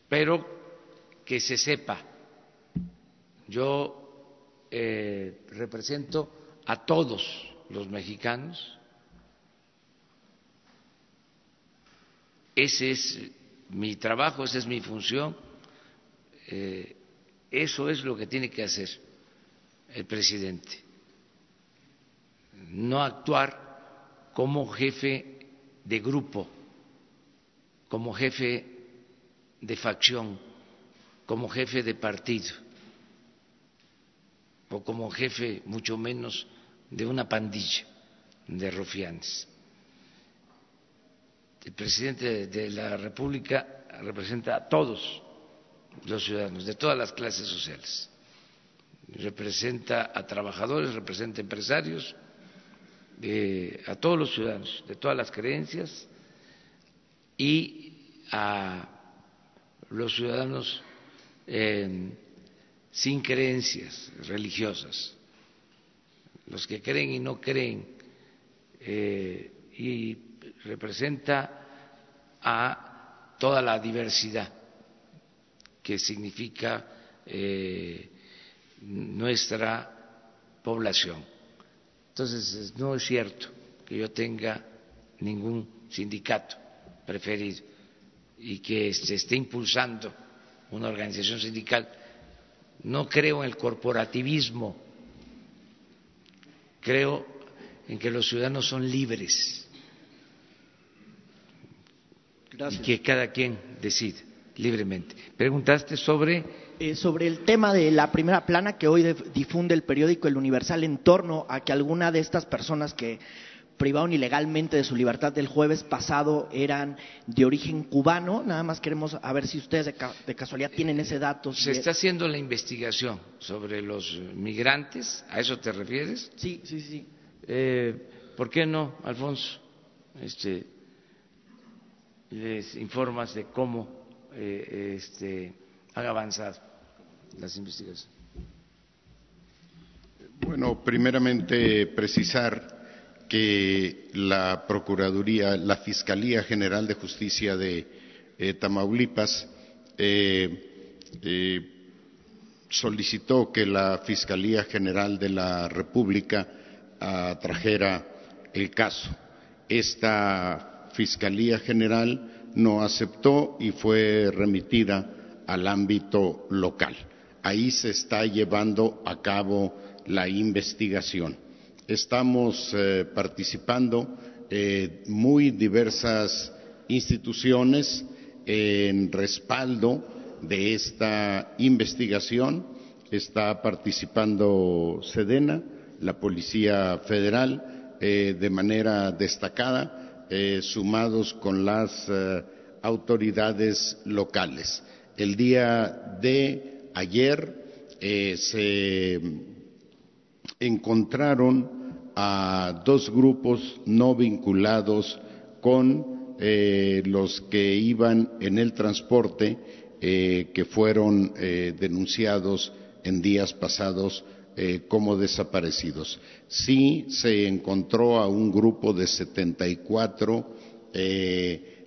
pero que se sepa. Yo eh, represento a todos los mexicanos, Ese es mi trabajo, esa es mi función. Eh, eso es lo que tiene que hacer el presidente. No actuar como jefe de grupo, como jefe de facción, como jefe de partido o como jefe mucho menos de una pandilla de rufianes. El presidente de la República representa a todos los ciudadanos, de todas las clases sociales. Representa a trabajadores, representa a empresarios, a todos los ciudadanos, de todas las creencias y a los ciudadanos sin creencias religiosas, los que creen y no creen, eh, y representa a toda la diversidad que significa eh, nuestra población. Entonces, no es cierto que yo tenga ningún sindicato preferido y que se esté impulsando una organización sindical. No creo en el corporativismo, creo en que los ciudadanos son libres y que cada quien decide libremente. Preguntaste sobre eh, sobre el tema de la primera plana que hoy difunde el periódico El Universal en torno a que alguna de estas personas que privaron ilegalmente de su libertad del jueves pasado eran de origen cubano. Nada más queremos a ver si ustedes de, casualidad tienen ese dato. Se está haciendo la investigación sobre los migrantes. ¿A eso te refieres? Sí, sí, sí. Eh, ¿Por qué no, Alfonso? Este, les informas de cómo eh, este, han avanzado las investigaciones? Bueno, primeramente precisar que la Procuraduría, la Fiscalía General de Justicia de eh, Tamaulipas eh, eh, solicitó que la Fiscalía General de la República trajera el caso. Esta Fiscalía General no aceptó y fue remitida al ámbito local. Ahí se está llevando a cabo la investigación. Estamos eh, participando eh, muy diversas instituciones en respaldo de esta investigación. Está participando Sedena, la Policía Federal, eh, de manera destacada, sumados con las autoridades locales. El día de ayer eh, se encontraron a dos grupos no vinculados con eh, los que iban en el transporte eh, que fueron denunciados en días pasados como desaparecidos. Sí se encontró a un grupo de 74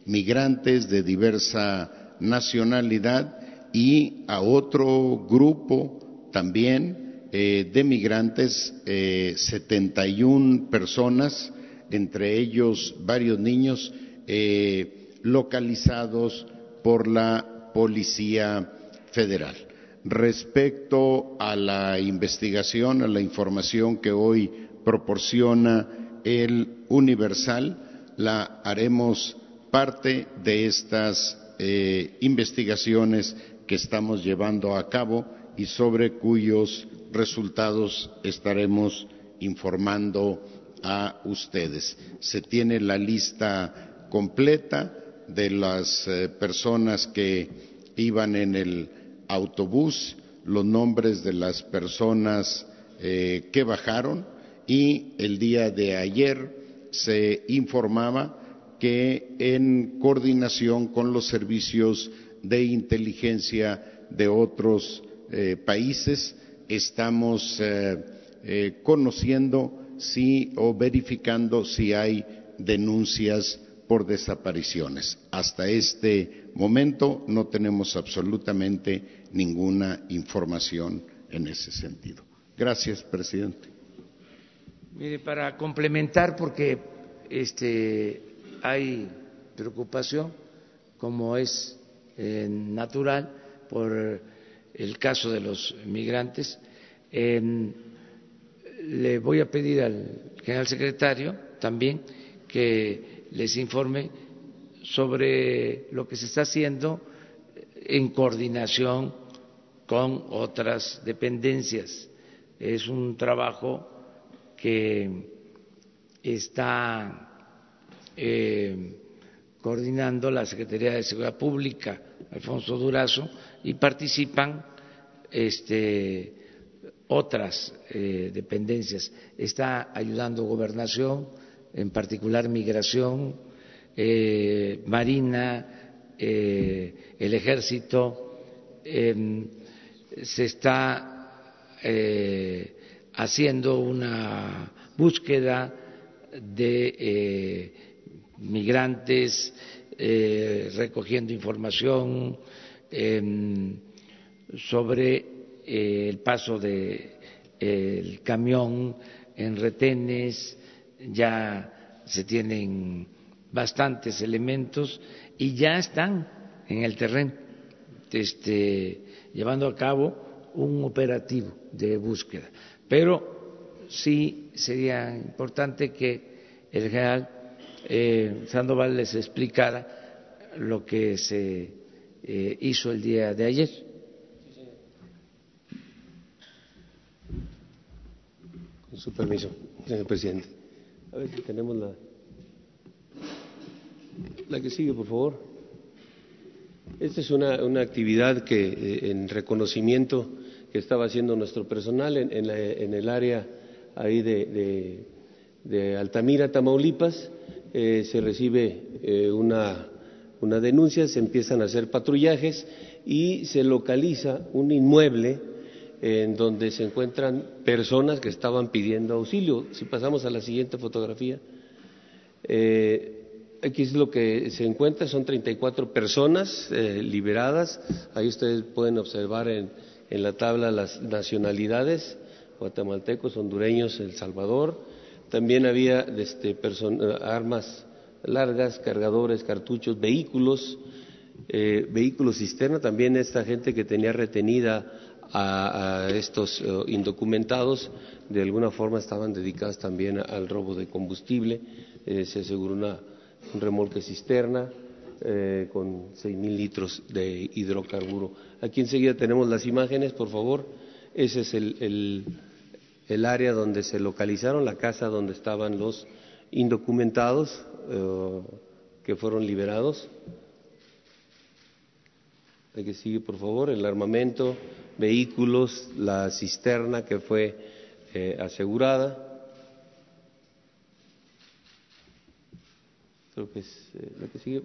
migrantes de diversa nacionalidad y a otro grupo también eh, de migrantes, eh, 71 personas, entre ellos varios niños eh, localizados por la Policía Federal. Respecto a la investigación, a la información que hoy proporciona el Universal, la haremos parte de estas eh, investigaciones que estamos llevando a cabo y sobre cuyos resultados estaremos informando a ustedes. Se tiene la lista completa de las eh, personas que iban en el autobús, los nombres de las personas eh, que bajaron y el día de ayer se informaba que en coordinación con los servicios de inteligencia de otros eh, países estamos eh, conociendo si o verificando si hay denuncias por desapariciones. Hasta este momento no tenemos absolutamente ninguna información en ese sentido. Gracias, presidente. Mire, para complementar, porque este, hay preocupación como es eh, natural por el caso de los migrantes. le voy a pedir al general secretario también que les informe sobre lo que se está haciendo en coordinación con otras dependencias. Es un trabajo que está eh, coordinando la Secretaría de Seguridad Pública, Alfonso Durazo, y participan este, otras eh, dependencias. Está ayudando gobernación, en particular migración, eh, marina, eh, el ejército. Em, se está haciendo una búsqueda de migrantes, recogiendo información em, sobre el paso del camión en retenes, ya se tienen bastantes elementos y ya están en el terreno este, llevando a cabo un operativo de búsqueda. Pero sí sería importante que el general eh, Sandoval les explicara lo que se eh, hizo el día de ayer su permiso, señor presidente. A ver si tenemos la, la que sigue, por favor. Esta es una, una actividad que, eh, en reconocimiento que estaba haciendo nuestro personal en, en, el área ahí de, de, Altamira, Tamaulipas. Eh, se recibe eh, una, una denuncia, se empiezan a hacer patrullajes y se localiza un inmueble en donde se encuentran personas que estaban pidiendo auxilio. Si pasamos a la siguiente fotografía, eh, aquí es lo que se encuentra, son 34 personas eh, liberadas. Ahí ustedes pueden observar en, en, la tabla las nacionalidades, guatemaltecos, hondureños, El Salvador. También había este, armas largas, cargadores, cartuchos, vehículos, eh, vehículos cisterna, también esta gente que tenía retenida a, estos eh, indocumentados, de alguna forma estaban dedicadas también al robo de combustible. Eh, se aseguró un remolque cisterna eh, con seis mil litros de hidrocarburo. Aquí enseguida tenemos las imágenes, por favor. Ese es el, el, área donde se localizaron, la casa donde estaban los indocumentados que fueron liberados. Hay que sigue, por favor, el armamento, vehículos, la cisterna que fue eh, asegurada. Creo que es eh, lo que sigue.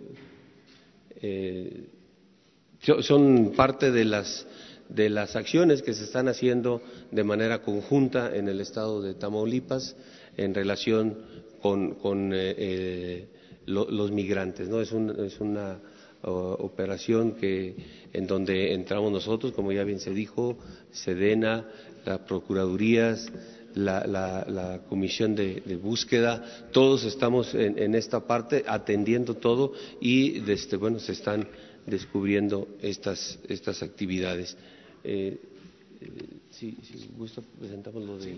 Eh, son parte de las de las acciones que se están haciendo de manera conjunta en el estado de Tamaulipas en relación con, con los migrantes. ¿no? Es, es una operación que, en donde entramos nosotros, como ya bien se dijo, Sedena, las Procuradurías, la, Comisión de, Búsqueda, todos estamos en, esta parte atendiendo todo y desde, bueno, se están descubriendo estas, estas actividades. Eh, eh, si, gusta, presentamos lo de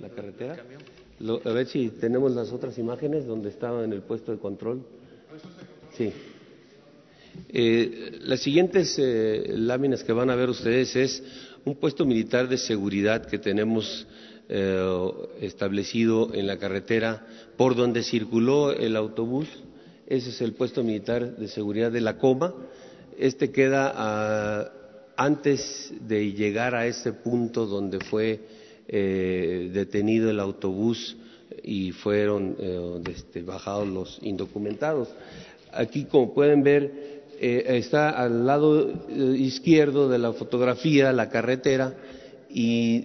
la carretera. a ver si tenemos las otras imágenes donde estaba en el puesto de control. Sí. Eh, las siguientes eh, láminas que van a ver ustedes es un puesto militar de seguridad que tenemos eh, establecido en la carretera por donde circuló el autobús. Ese es el puesto militar de seguridad de la Coma. Este queda antes de llegar a ese punto donde fue detenido el autobús y fueron este, bajados los indocumentados. Aquí, como pueden ver, eh, está al lado eh, izquierdo de la fotografía la carretera y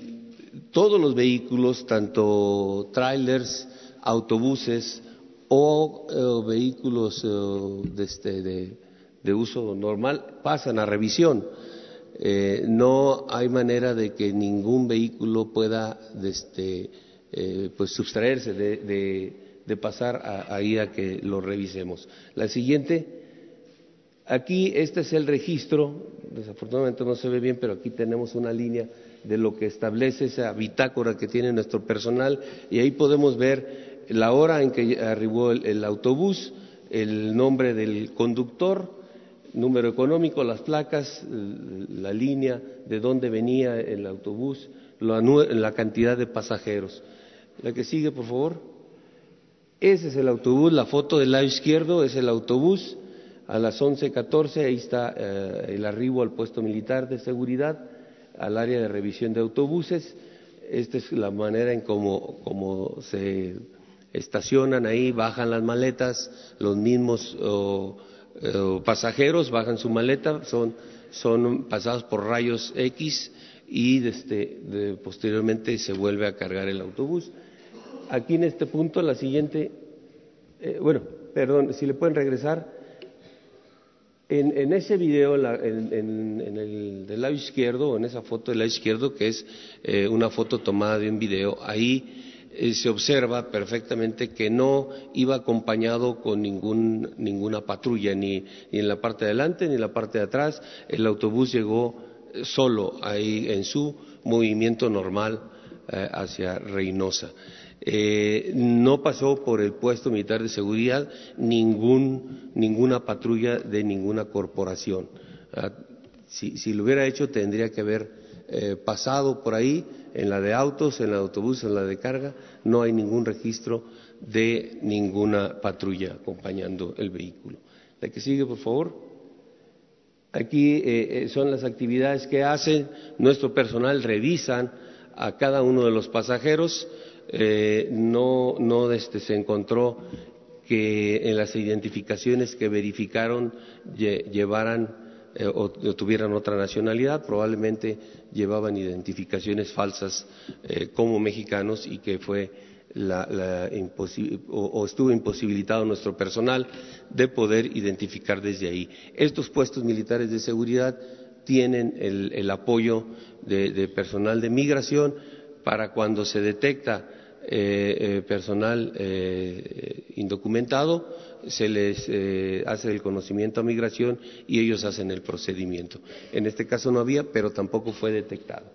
todos los vehículos, tanto trailers, autobuses o eh, vehículos este, de, uso normal, pasan a revisión. no hay manera de que ningún vehículo pueda este, pues sustraerse de, pasar ahí a que lo revisemos. La siguiente Aquí este es el registro, desafortunadamente no se ve bien, pero aquí tenemos una línea de lo que establece esa bitácora que tiene nuestro personal y ahí podemos ver la hora en que arribó el, autobús, el nombre del conductor, número económico, las placas, la línea de dónde venía el autobús, la, cantidad de pasajeros. La que sigue, por favor. Ese es el autobús, la foto del lado izquierdo es el autobús. A las 11.14 ahí está eh, el arribo al puesto militar de seguridad al área de revisión de autobuses. Esta es la manera en cómo, se estacionan ahí, bajan las maletas, los mismos pasajeros bajan su maleta, son, son pasados por rayos X y este, posteriormente se vuelve a cargar el autobús. Aquí en este punto, la siguiente, eh, bueno, perdón, si le pueden regresar, en, ese video, en, el del lado izquierdo, en esa foto del lado izquierdo, que es eh, una foto tomada de un video, ahí eh, se observa perfectamente que no iba acompañado con ningún, ninguna patrulla, ni, en la parte de adelante ni en la parte de atrás. El autobús llegó eh, solo ahí en su movimiento normal hacia Reynosa. Eh, no pasó por el puesto militar de seguridad ninguna patrulla de ninguna corporación. Ah, si, lo hubiera hecho, tendría que haber eh, pasado por ahí, en la de autos, en la de autobús, en la de carga. No hay ningún registro de ninguna patrulla acompañando el vehículo. La que sigue, por favor. Aquí eh, son las actividades que hacen. Nuestro personal revisan a cada uno de los pasajeros eh, no, no este, se encontró que en las identificaciones que verificaron llevaran eh, o, tuvieran otra nacionalidad, probablemente llevaban identificaciones falsas eh, como mexicanos y que fue la, o, estuvo imposibilitado nuestro personal de poder identificar desde ahí. Estos puestos militares de seguridad tienen el, apoyo de personal de migración para cuando se detecta eh, eh, personal eh, indocumentado, se les hace el conocimiento a migración y ellos hacen el procedimiento. En este caso no había, pero tampoco fue detectado.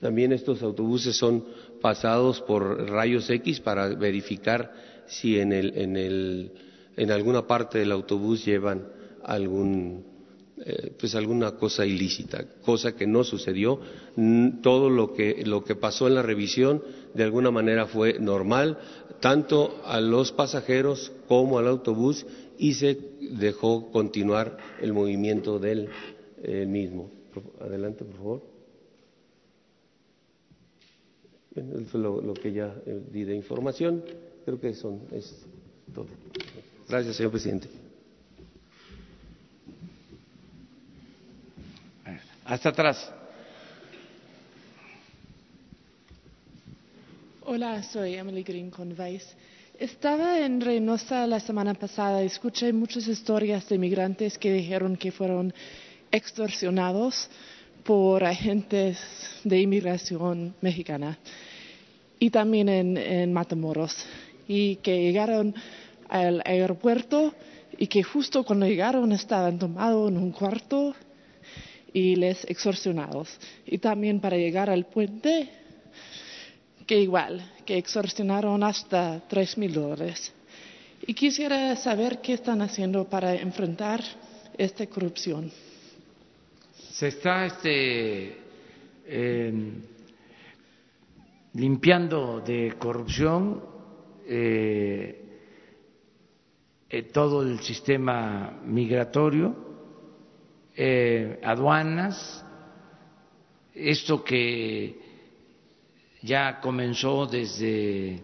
también estos autobuses son pasados por rayos X para verificar si en, el, en, el, en alguna parte del autobús llevan algún eh, pues alguna cosa ilícita, cosa que no sucedió. Todo lo que, lo que pasó en la revisión de alguna manera fue normal, tanto a los pasajeros como al autobús, y se dejó continuar el movimiento del eh, mismo. Adelante, por favor. eso es lo, que ya eh, di de información. Creo que son, es todo. Gracias, señor presidente. Hasta atrás. Hola, soy Emily Green con. Estaba en Reynosa la semana pasada y escuché muchas historias de migrantes que dijeron que fueron extorsionados por agentes de inmigración mexicana y también en Matamoros y que llegaron al aeropuerto y que justo cuando llegaron estaban tomados en un cuarto y les extorsionados. Y también para llegar al puente, que igual, que extorsionaron hasta tres mil dólares. Y quisiera saber qué están haciendo para enfrentar esta corrupción. Se está este, em, limpiando de corrupción eh, eh, todo el sistema migratorio eh, aduanas, esto que ya comenzó desde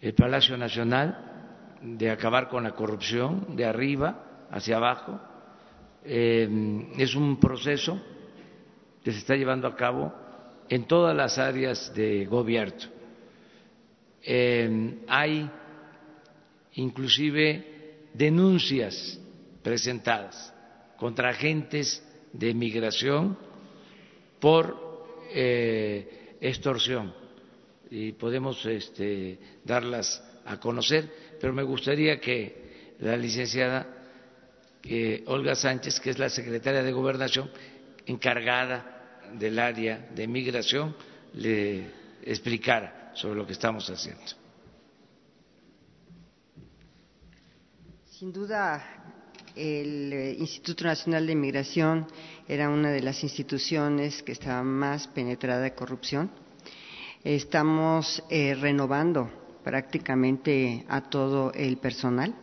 el Palacio Nacional, de acabar con la corrupción de arriba hacia abajo, eh, es un proceso que se está llevando a cabo en todas las áreas de gobierno. Eh, hay inclusive denuncias presentadas contra agentes de migración por eh, extorsión y podemos este, darlas a conocer, pero me gustaría que la licenciada que Olga Sánchez, que es la secretaria de Gobernación, encargada del área de migración, le explicara sobre lo que estamos haciendo. Sin duda, el eh, Instituto Nacional de Migración era una de las instituciones que estaba más penetrada de corrupción. Estamos eh, renovando prácticamente a todo el personal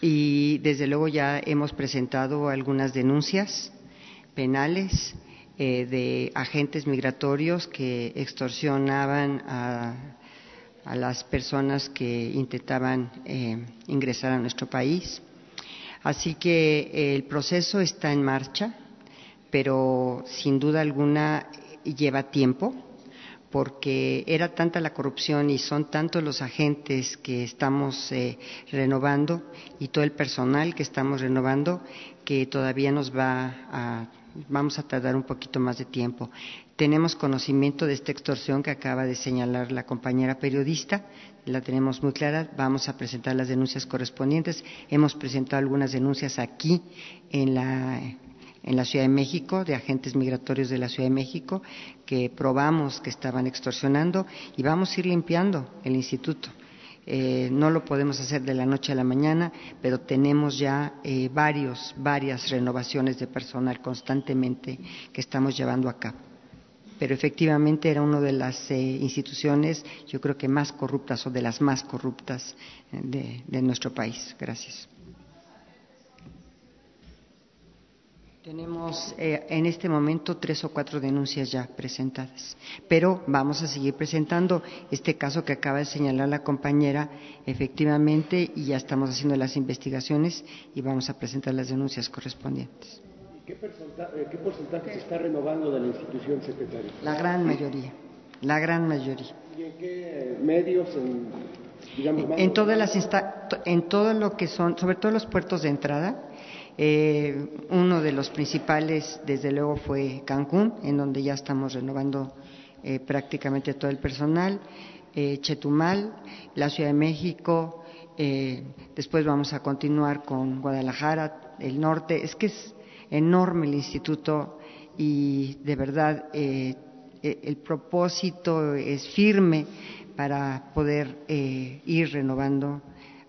y desde luego ya hemos presentado algunas denuncias penales eh, de agentes migratorios que extorsionaban a, las personas que intentaban ingresar a nuestro país. Así que el proceso está en marcha, pero sin duda alguna lleva tiempo porque era tanta la corrupción y son tantos los agentes que estamos eh, renovando y todo el personal que estamos renovando que todavía nos va a vamos a tardar un poquito más de tiempo. Tenemos conocimiento de esta extorsión que acaba de señalar la compañera periodista, la tenemos muy clara, vamos a presentar las denuncias correspondientes. Hemos presentado algunas denuncias aquí en la en la Ciudad de México, de agentes migratorios de la Ciudad de México, que probamos que estaban extorsionando y vamos a ir limpiando el instituto. Eh, no lo podemos hacer de la noche a la mañana, pero tenemos ya eh, varios, varias renovaciones de personal constantemente que estamos llevando a cabo. Pero efectivamente era una de las eh, instituciones, yo creo que más corruptas o de las más corruptas de nuestro país. Gracias. Tenemos eh, en este momento tres o cuatro denuncias ya presentadas, pero vamos a seguir presentando este caso que acaba de señalar la compañera, efectivamente, y ya estamos haciendo las investigaciones y vamos a presentar las denuncias correspondientes. ¿Qué, porcentaje, se está renovando de la institución, secretaria? La gran mayoría, la gran mayoría. ¿Y en qué medios? En, digamos, en todas las en todo lo que son, sobre todo los puertos de entrada, eh, uno de los principales, desde luego, fue Cancún, en donde ya estamos renovando eh, prácticamente todo el personal, eh, Chetumal, la Ciudad de México, después vamos a continuar con Guadalajara, el norte. Es que es enorme el instituto y de verdad el propósito es firme para poder ir renovando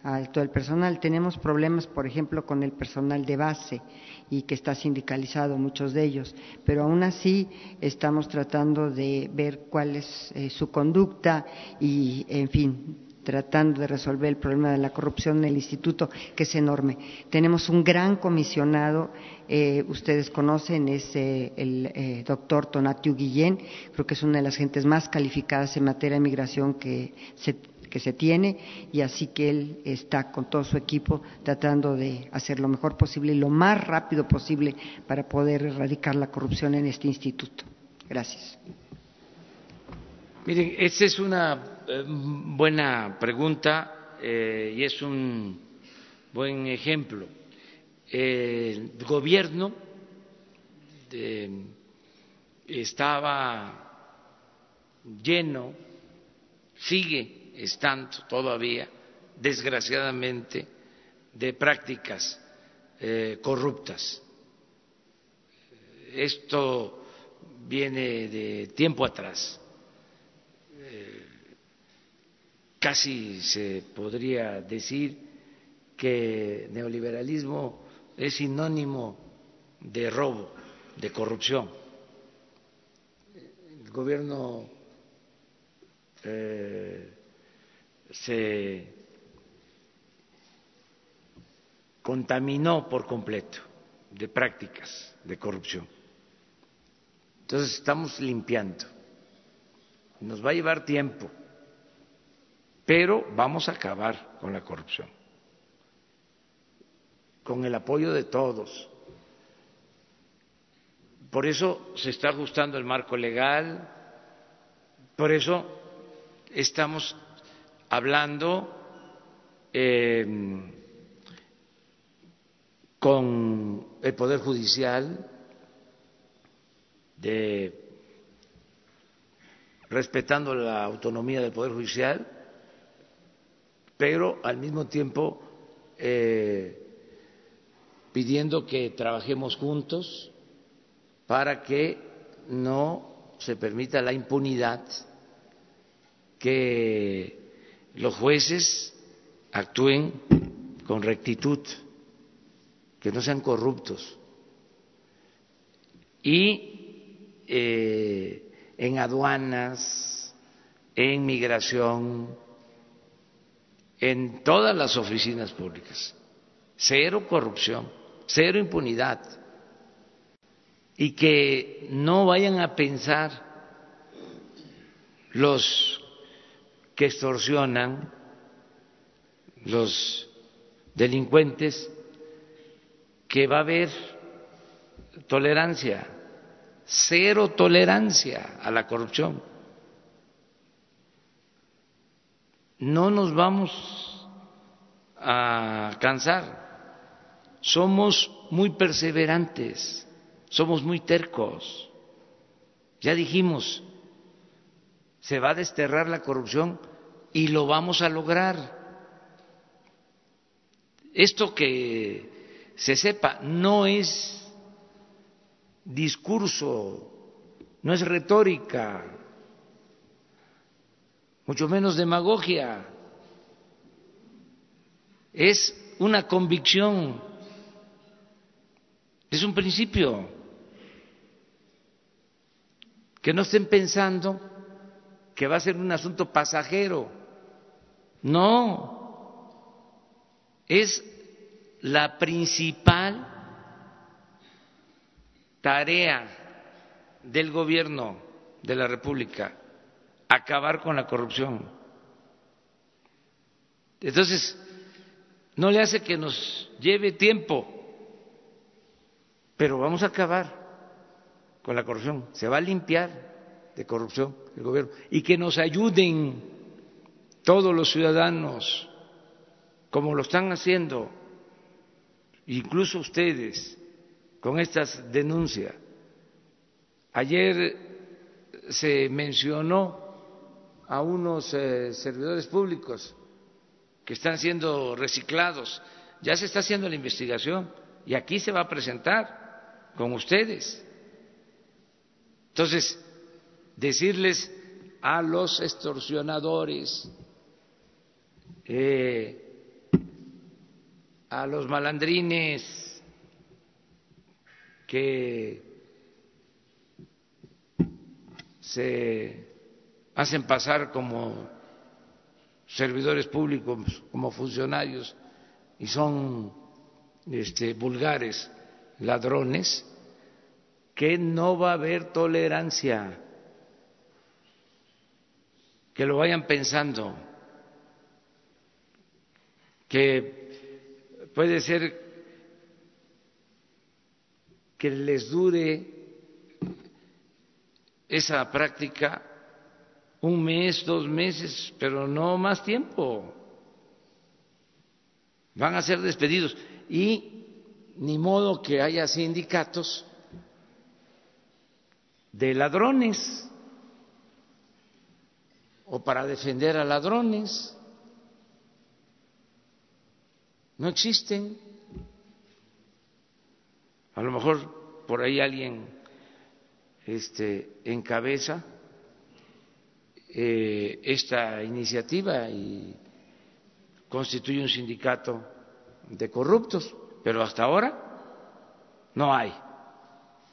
a todo el personal. Tenemos problemas, por ejemplo, con el personal de base y que está sindicalizado, muchos de ellos, pero aún así estamos tratando de ver cuál es eh, su conducta y, en fin, tratando de resolver el problema de la corrupción en el instituto, que es enorme. Tenemos un gran comisionado, eh, ustedes conocen, es eh, el doctor Tonatiu Guillén, creo que es una de las gentes más calificadas en materia de migración que se tiene y así que él está con todo su equipo tratando de hacer lo mejor posible y lo más rápido posible para poder erradicar la corrupción en este instituto. Gracias. Miren, esta es una eh, buena pregunta eh, y es un buen ejemplo. el gobierno estaba lleno, sigue estando todavía, desgraciadamente, de prácticas eh, corruptas. Esto viene de tiempo atrás. Eh, casi se podría decir que neoliberalismo es sinónimo de robo, de corrupción. El gobierno eh, se contaminó por completo de prácticas de corrupción. Entonces estamos limpiando. Nos va a llevar tiempo, pero vamos a acabar con la corrupción, con el apoyo de todos. Por eso se está ajustando el marco legal, por eso estamos hablando eh, con el Poder Judicial, respetando la autonomía del Poder Judicial, pero al mismo tiempo eh, pidiendo que trabajemos juntos para que no se permita la impunidad, que los jueces actúen con rectitud, que no sean corruptos. Y eh, en aduanas, en migración, en todas las oficinas públicas, cero corrupción, cero impunidad. Y que no vayan a pensar los que extorsionan, los delincuentes, que va a haber tolerancia, cero tolerancia a la corrupción. No nos vamos a cansar, somos muy perseverantes, somos muy tercos. Ya dijimos, se va a desterrar la corrupción y lo vamos a lograr. Esto que se sepa no es discurso, no es retórica, mucho menos demagogia, es una convicción, es un principio. Que no estén pensando que va a ser un asunto pasajero. No, es la principal tarea del gobierno de la República, acabar con la corrupción. Entonces, no le hace que nos lleve tiempo, pero vamos a acabar con la corrupción, se va a limpiar de corrupción el gobierno y que nos ayuden todos los ciudadanos, como lo están haciendo, incluso ustedes, con estas denuncias. Ayer se mencionó a unos eh, servidores públicos que están siendo reciclados. Ya se está haciendo la investigación y aquí se va a presentar con ustedes. Entonces, decirles a los extorsionadores, eh, a los malandrines, que se hacen pasar como servidores públicos, como funcionarios, y son este, vulgares ladrones, que no va a haber tolerancia, que lo vayan pensando, que puede ser que les dure esa práctica un mes, dos meses, pero no más tiempo. Van a ser despedidos y ni modo que haya sindicatos de ladrones o para defender a ladrones. No existen. A lo mejor por ahí alguien este, encabeza eh, esta iniciativa y constituye un sindicato de corruptos, pero hasta ahora no hay,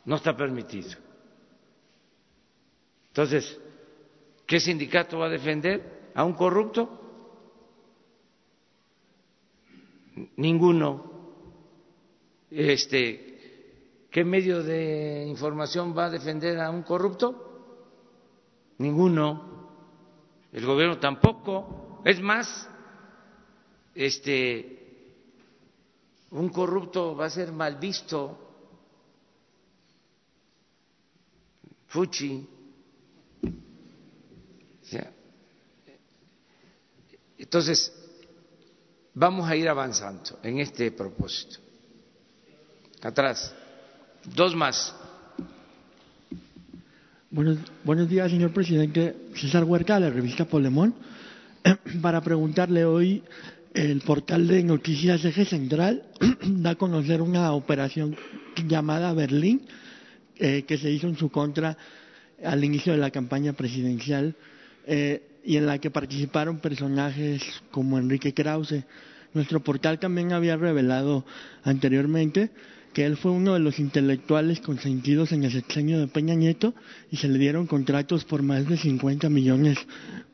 no está permitido. Entonces, ¿qué sindicato va a defender a un corrupto? Ninguno. Este, ¿Qué medio de información va a defender a un corrupto? Ninguno. El gobierno tampoco. Es más, este, un corrupto va a ser mal visto. Fuchi. Entonces, vamos a ir avanzando en este propósito. Atrás. Dos más. Buenos, días, señor presidente. César Huerta, de la revista Polemón. Para preguntarle hoy, el portal de noticias Eje Central da a conocer una operación llamada Berlín eh, que se hizo en su contra al inicio de la campaña presidencial eh, y en la que participaron personajes como Enrique Krause. Nuestro portal también había revelado anteriormente que él fue uno de los intelectuales consentidos en el sexenio de Peña Nieto y se le dieron contratos por más de 50 millones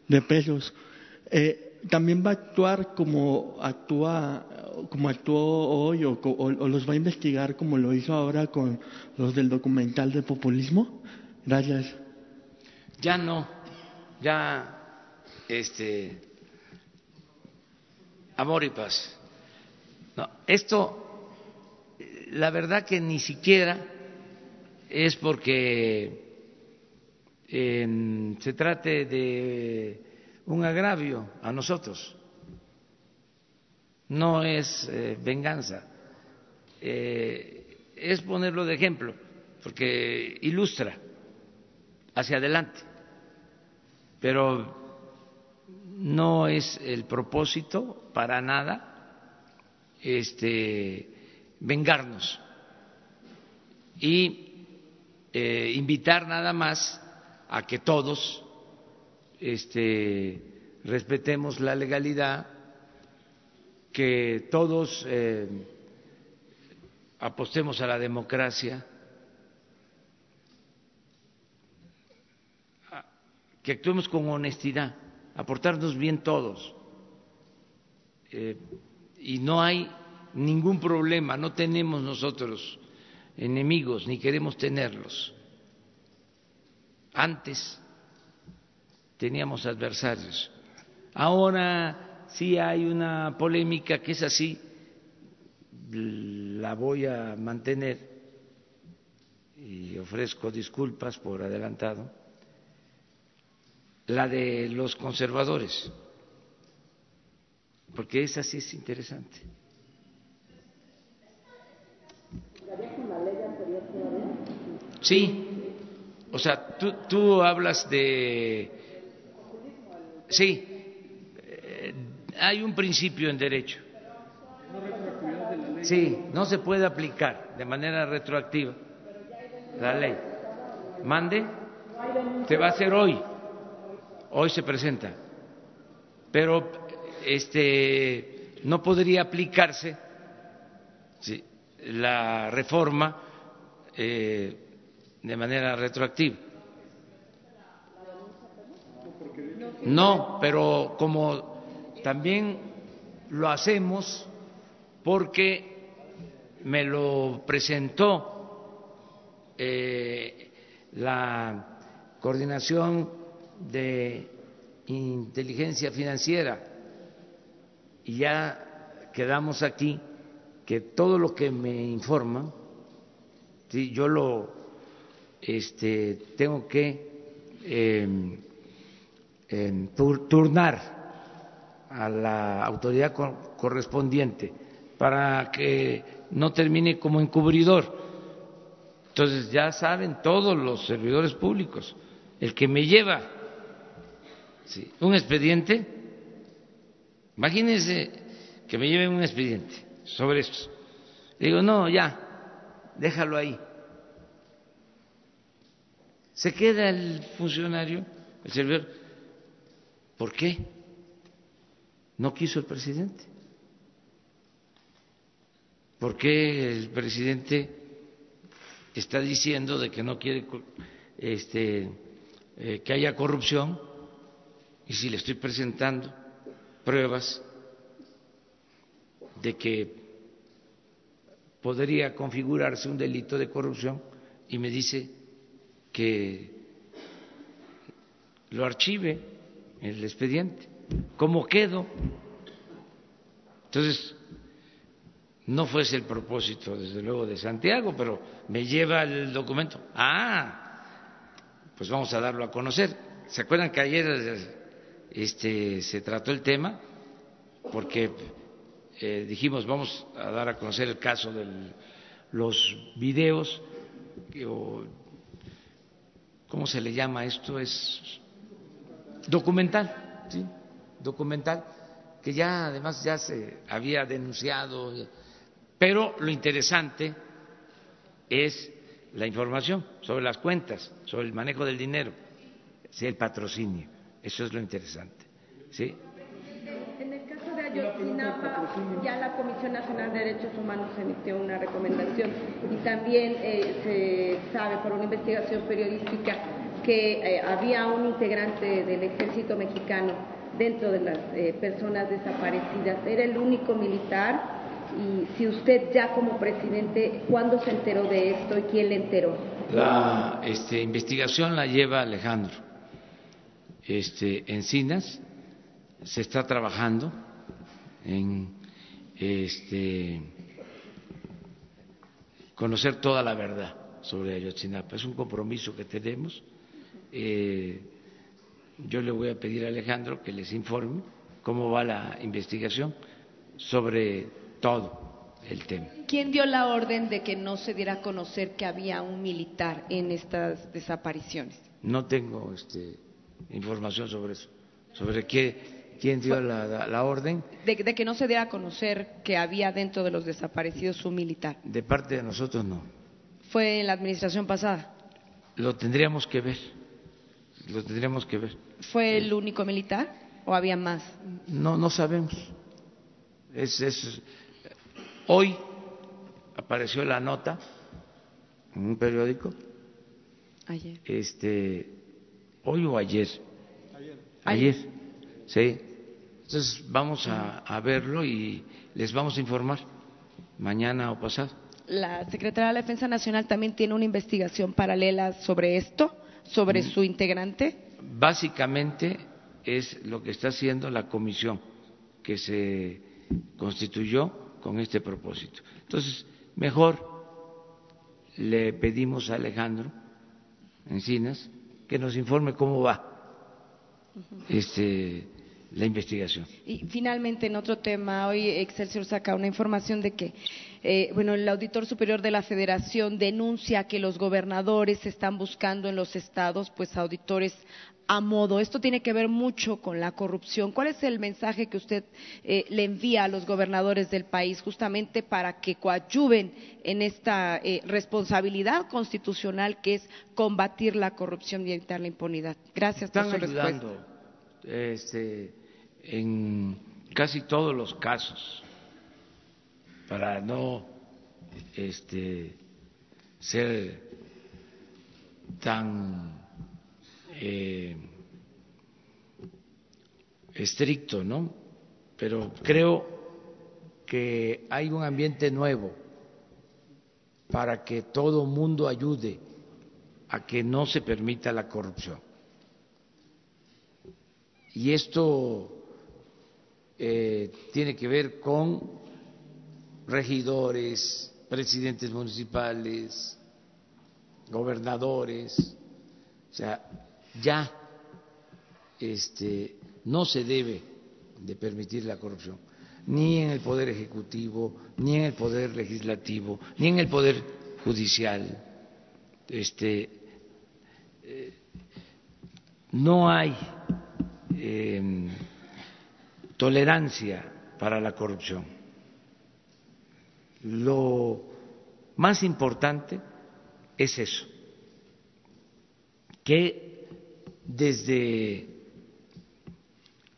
de pesos. Eh, también va a actuar como actúa como actuó hoy o, o, o, los va a investigar como lo hizo ahora con los del documental de populismo. Gracias. Ya no ya este amor y paz. No esto la verdad que ni siquiera es porque eh, se trate de un agravio a nosotros. No es eh, venganza, eh, es ponerlo de ejemplo, porque ilustra hacia adelante, pero no es el propósito para nada este, vengarnos y eh, invitar nada más a que todos este, respetemos la legalidad, que todos eh, apostemos a la democracia, que actuemos con honestidad, aportarnos bien todos. Eh, y no hay ningún problema, no tenemos nosotros enemigos ni queremos tenerlos. Antes teníamos adversarios. Ahora sí hay una polémica que es así, la voy a mantener y ofrezco disculpas por adelantado, la de los conservadores, porque esa sí es interesante. Sí, o sea, tú, tú hablas de Sí, eh, hay un principio en derecho. Sí, no se puede aplicar de manera retroactiva la ley. Mande, se va a hacer hoy. Hoy se presenta. Pero este no podría aplicarse sí, la reforma eh, de manera retroactiva. No, pero como también lo hacemos porque me lo presentó eh, la coordinación de inteligencia financiera y ya quedamos aquí que todo lo que me informan, ¿sí? yo lo este, tengo que eh, turnar a la autoridad correspondiente para que no termine como encubridor. Entonces ya saben todos los servidores públicos, el que me lleva un expediente, imagínense que me lleven un expediente sobre esto. Digo, no, ya, déjalo ahí. Se queda el funcionario, el servidor, ¿Por qué? No quiso el presidente. ¿Por qué el presidente está diciendo de que no quiere este, eh, que haya corrupción? Y si le estoy presentando pruebas de que podría configurarse un delito de corrupción y me dice que lo archive el expediente. ¿Cómo quedo? Entonces, no fue ese el propósito, desde luego, de Santiago, pero me lleva el documento. Ah, pues vamos a darlo a conocer. ¿Se acuerdan que ayer este, se trató el tema? Porque eh, dijimos, vamos a dar a conocer el caso de los videos, ¿cómo se le llama esto? Es documental, ¿sí? documental que ya además ya se había denunciado, pero lo interesante es la información sobre las cuentas, sobre el manejo del dinero, sí, el patrocinio, eso es lo interesante, ¿sí? En el caso de Ayotzinapa, ya la Comisión Nacional de Derechos Humanos emitió una recomendación y también eh, se sabe por una investigación periodística que eh, había un integrante del ejército mexicano dentro de las eh, personas desaparecidas. Era el único militar y si usted ya como presidente, ¿cuándo se enteró de esto y quién le enteró? La este, investigación la lleva Alejandro este, Encinas, se está trabajando en este, conocer toda la verdad sobre Ayotzinapa. Es un compromiso que tenemos. Eh, yo le voy a pedir a Alejandro que les informe cómo va la investigación sobre todo el tema. ¿Quién dio la orden de que no se diera a conocer que había un militar en estas desapariciones? No tengo este, información sobre eso, sobre qué, quién dio la, la, orden. De, de, que no se diera a conocer que había dentro de los desaparecidos un militar. De parte de nosotros no. ¿Fue en la administración pasada? Lo tendríamos que ver, lo tendríamos que ver. ¿Fue el único militar o había más? No, no sabemos. Es, es, hoy apareció la nota en un periódico. Ayer. Este, hoy o ayer. Ayer. Ayer. Sí. Entonces vamos a, a verlo y les vamos a informar mañana o pasado. La Secretaría de la Defensa Nacional también tiene una investigación paralela sobre esto, sobre su integrante. Básicamente es lo que está haciendo la comisión que se constituyó con este propósito. Entonces, mejor le pedimos a Alejandro Encinas que nos informe cómo va este, la investigación. Y finalmente, en otro tema, hoy Excelsior saca una información de que, eh, bueno, el auditor superior de la Federación denuncia que los gobernadores están buscando en los estados, pues, auditores a modo. Esto tiene que ver mucho con la corrupción. ¿Cuál es el mensaje que usted eh, le envía a los gobernadores del país justamente para que coadyuven en esta eh, responsabilidad constitucional que es combatir la corrupción y evitar la impunidad? Gracias por su respuesta. Este, en casi todos los casos para no este, ser tan eh, estricto, ¿no? Pero creo que hay un ambiente nuevo para que todo mundo ayude a que no se permita la corrupción. Y esto eh, tiene que ver con regidores, presidentes municipales, gobernadores, o sea, ya este, no se debe de permitir la corrupción, ni en el Poder Ejecutivo, ni en el Poder Legislativo, ni en el Poder Judicial. Este, eh, no hay eh, tolerancia para la corrupción. Lo más importante es eso, que desde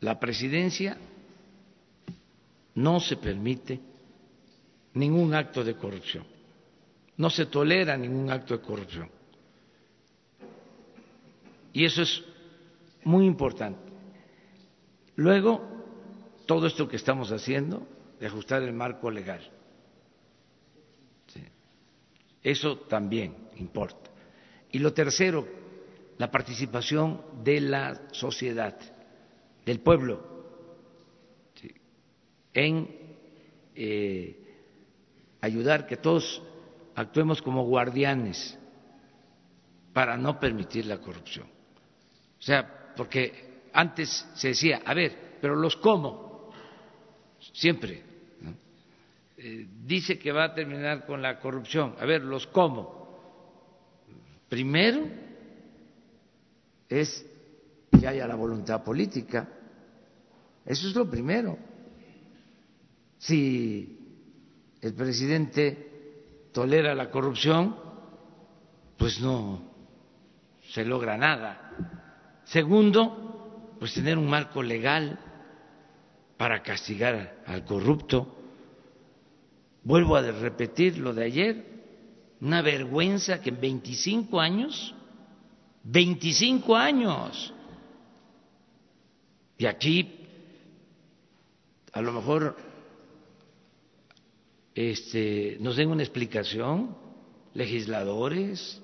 la presidencia no se permite ningún acto de corrupción, no se tolera ningún acto de corrupción. Y eso es muy importante. Luego, todo esto que estamos haciendo de ajustar el marco legal, eso también importa. Y lo tercero, la participación de la sociedad, del pueblo, en eh, ayudar que todos actuemos como guardianes para no permitir la corrupción. O sea, porque antes se decía, a ver, pero los cómo, siempre. Eh, dice que va a terminar con la corrupción, a ver, los cómo. Primero es que haya la voluntad política, eso es lo primero, Si el presidente tolera la corrupción, pues no se logra nada. Segundo, pues tener un marco legal para castigar al corrupto. Vuelvo a repetir lo de ayer, una vergüenza que en 25 años, 25 años, y aquí a lo mejor este, nos den una explicación, legisladores,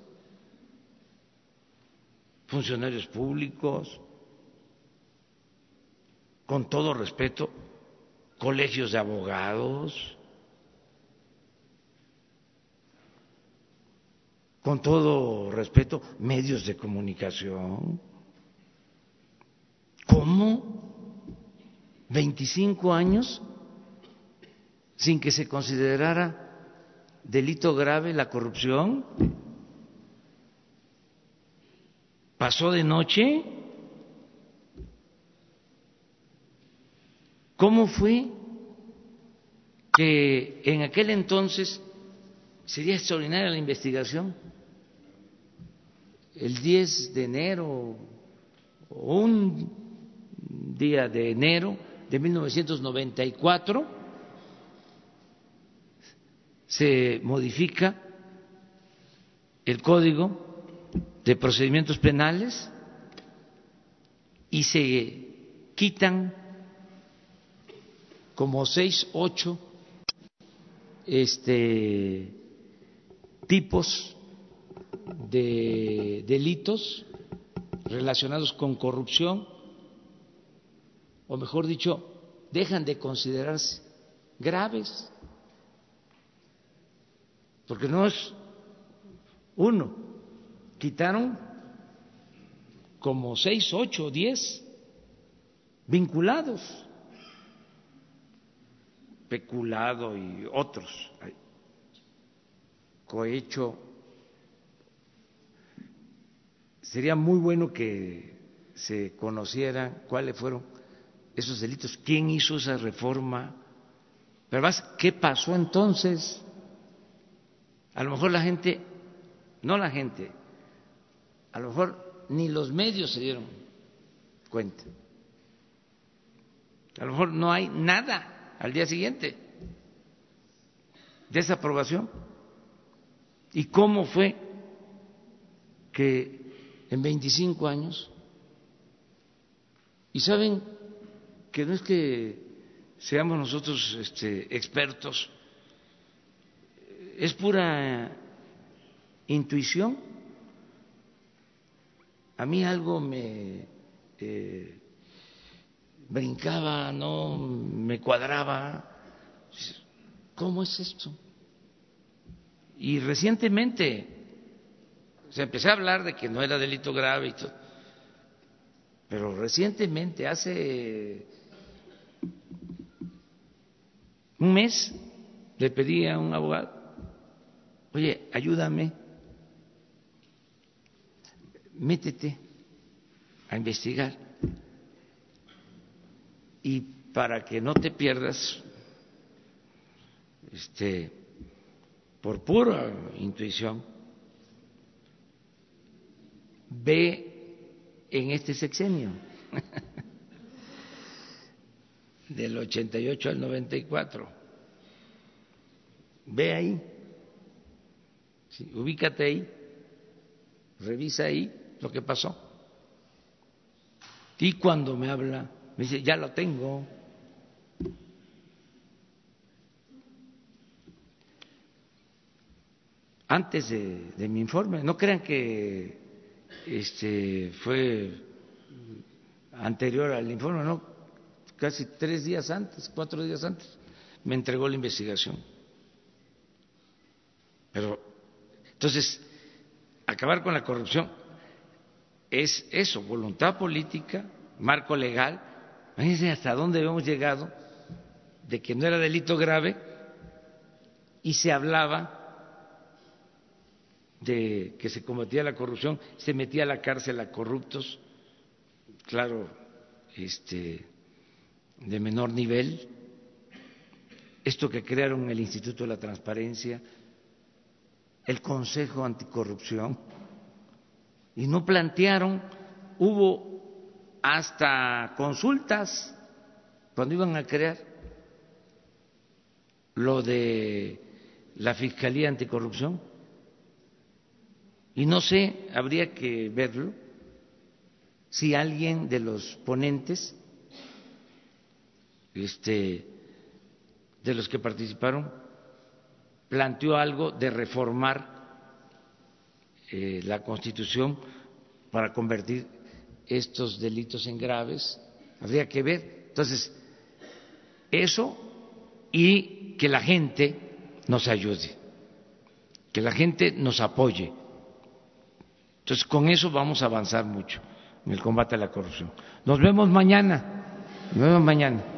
funcionarios públicos, con todo respeto, colegios de abogados, con todo respeto, medios de comunicación. ¿Cómo? 25 años sin que se considerara delito grave la corrupción. Pasó de noche. ¿Cómo fue que en aquel entonces sería extraordinaria la investigación? El 10 de enero o un día de enero de 1994 se modifica el código de procedimientos penales y se quitan como seis, ocho este, tipos de delitos relacionados con corrupción, o mejor dicho, dejan de considerarse graves, porque no es uno, quitaron como seis, ocho, diez vinculados peculado y otros, cohecho. Sería muy bueno que se conocieran cuáles fueron esos delitos, quién hizo esa reforma, pero más, ¿qué pasó entonces? A lo mejor la gente, no la gente, a lo mejor ni los medios se dieron cuenta. A lo mejor no hay nada al día siguiente de esa aprobación. ¿Y cómo fue que en 25 años, y saben que no es que seamos nosotros este, expertos, es pura intuición. A mí algo me eh, brincaba, no me cuadraba. ¿Cómo es esto? Y recientemente se empecé a hablar de que no era delito grave y todo, pero recientemente, hace un mes, le pedí a un abogado, oye, ayúdame, métete a investigar y para que no te pierdas, este, por pura intuición, ve en este sexenio, del 88 al 94, ve ahí, ubícate ahí, revisa ahí lo que pasó. Y cuando me habla me dice, ya lo tengo. Antes de, mi informe, no crean que este fue anterior al informe, no, casi tres días antes, cuatro días antes, me entregó la investigación. Pero, entonces, acabar con la corrupción es eso, voluntad política, marco legal, Fíjense hasta dónde hemos llegado de que no era delito grave y se hablaba de que se combatía la corrupción, se metía a la cárcel a corruptos, claro, este, de menor nivel, esto que crearon el Instituto de la Transparencia, el Consejo Anticorrupción, y no plantearon, hubo hasta consultas cuando iban a crear lo de la Fiscalía Anticorrupción. Y no sé, habría que verlo, si alguien de los ponentes, este, de los que participaron, planteó algo de reformar eh, la Constitución para convertir estos delitos en graves. Habría que ver. Entonces, eso y que la gente nos ayude, que la gente nos apoye. Entonces, con eso vamos a avanzar mucho en el combate a la corrupción. Nos vemos mañana. Nos vemos mañana.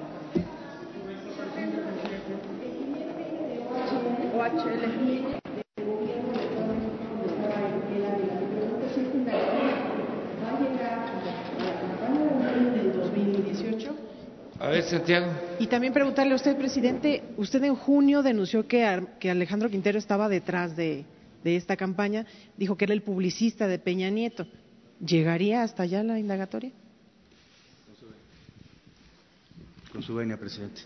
Santiago. Y también preguntarle a usted, presidente, usted en junio denunció que, que Alejandro Quintero estaba detrás de, de esta campaña, dijo que era el publicista de Peña Nieto. ¿Llegaría hasta allá la indagatoria? Con su venia, presidente.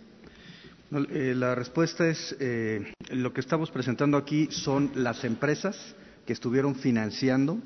No, eh, la respuesta es, eh, lo que estamos presentando aquí son las empresas que estuvieron financiando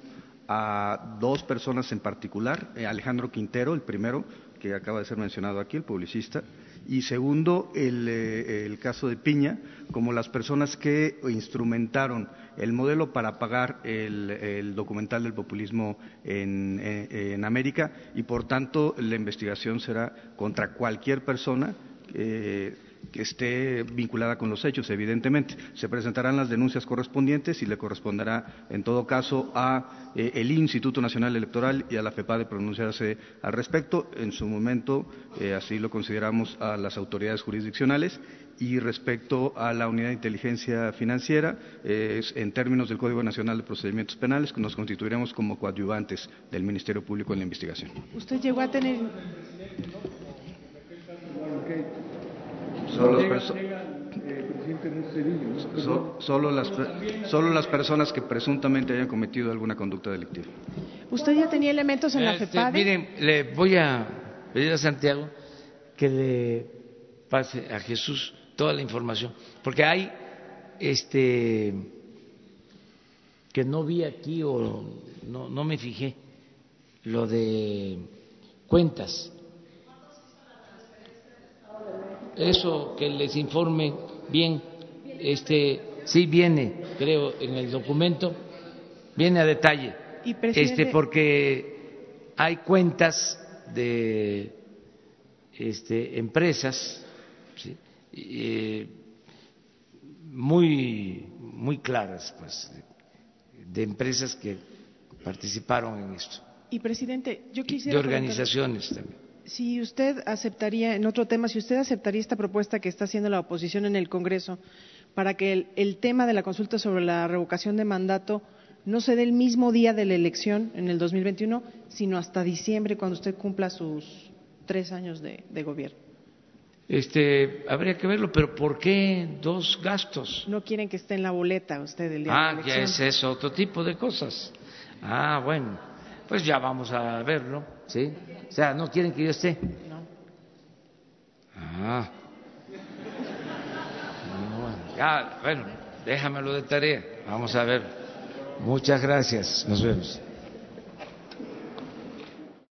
a dos personas en particular, eh, Alejandro Quintero, el primero, que acaba de ser mencionado aquí, el publicista, y segundo, el, eh, el, caso de Piña, como las personas que instrumentaron el modelo para pagar el, el documental del populismo en, en, América y, por tanto, la investigación será contra cualquier persona. Eh, que esté vinculada con los hechos, evidentemente. Se presentarán las denuncias correspondientes y le corresponderá, en todo caso, a eh, el Instituto Nacional Electoral y a la FEPADE pronunciarse al respecto. En su momento, eh, así lo consideramos a las autoridades jurisdiccionales. Y respecto a la unidad de inteligencia financiera, eh, en términos del Código Nacional de Procedimientos Penales, nos constituiremos como coadyuvantes del Ministerio Público en la investigación. ¿Usted llegó a tener Solo so, solo, las, solo las, personas que presuntamente hayan cometido alguna conducta delictiva. ¿Usted ya tenía elementos en la FEPADE? Miren, le voy a pedir a Santiago que le pase a Jesús toda la información, porque hay este que no vi aquí o no, no me fijé lo de cuentas eso que les informe bien, este, sí viene, creo, en el documento, viene a detalle, este, porque hay cuentas de este, empresas ¿sí? eh, muy muy claras, pues, de empresas que participaron en esto. Y presidente, yo quisiera de organizaciones también si usted aceptaría, en otro tema, si usted aceptaría esta propuesta que está haciendo la oposición en el Congreso para que el, el, tema de la consulta sobre la revocación de mandato no se dé el mismo día de la elección en el 2021, sino hasta diciembre, cuando usted cumpla sus tres años de, de gobierno. Este, habría que verlo, pero ¿por qué dos gastos? No quieren que esté en la boleta usted el día ah, de la elección. ya es eso, otro tipo de cosas. Ah, bueno, pues ya vamos a verlo, ¿sí? O sea, ¿no quieren que yo esté? No. Ah. No, ya, bueno, déjamelo de tarea. Vamos a ver. Muchas gracias. Nos vemos.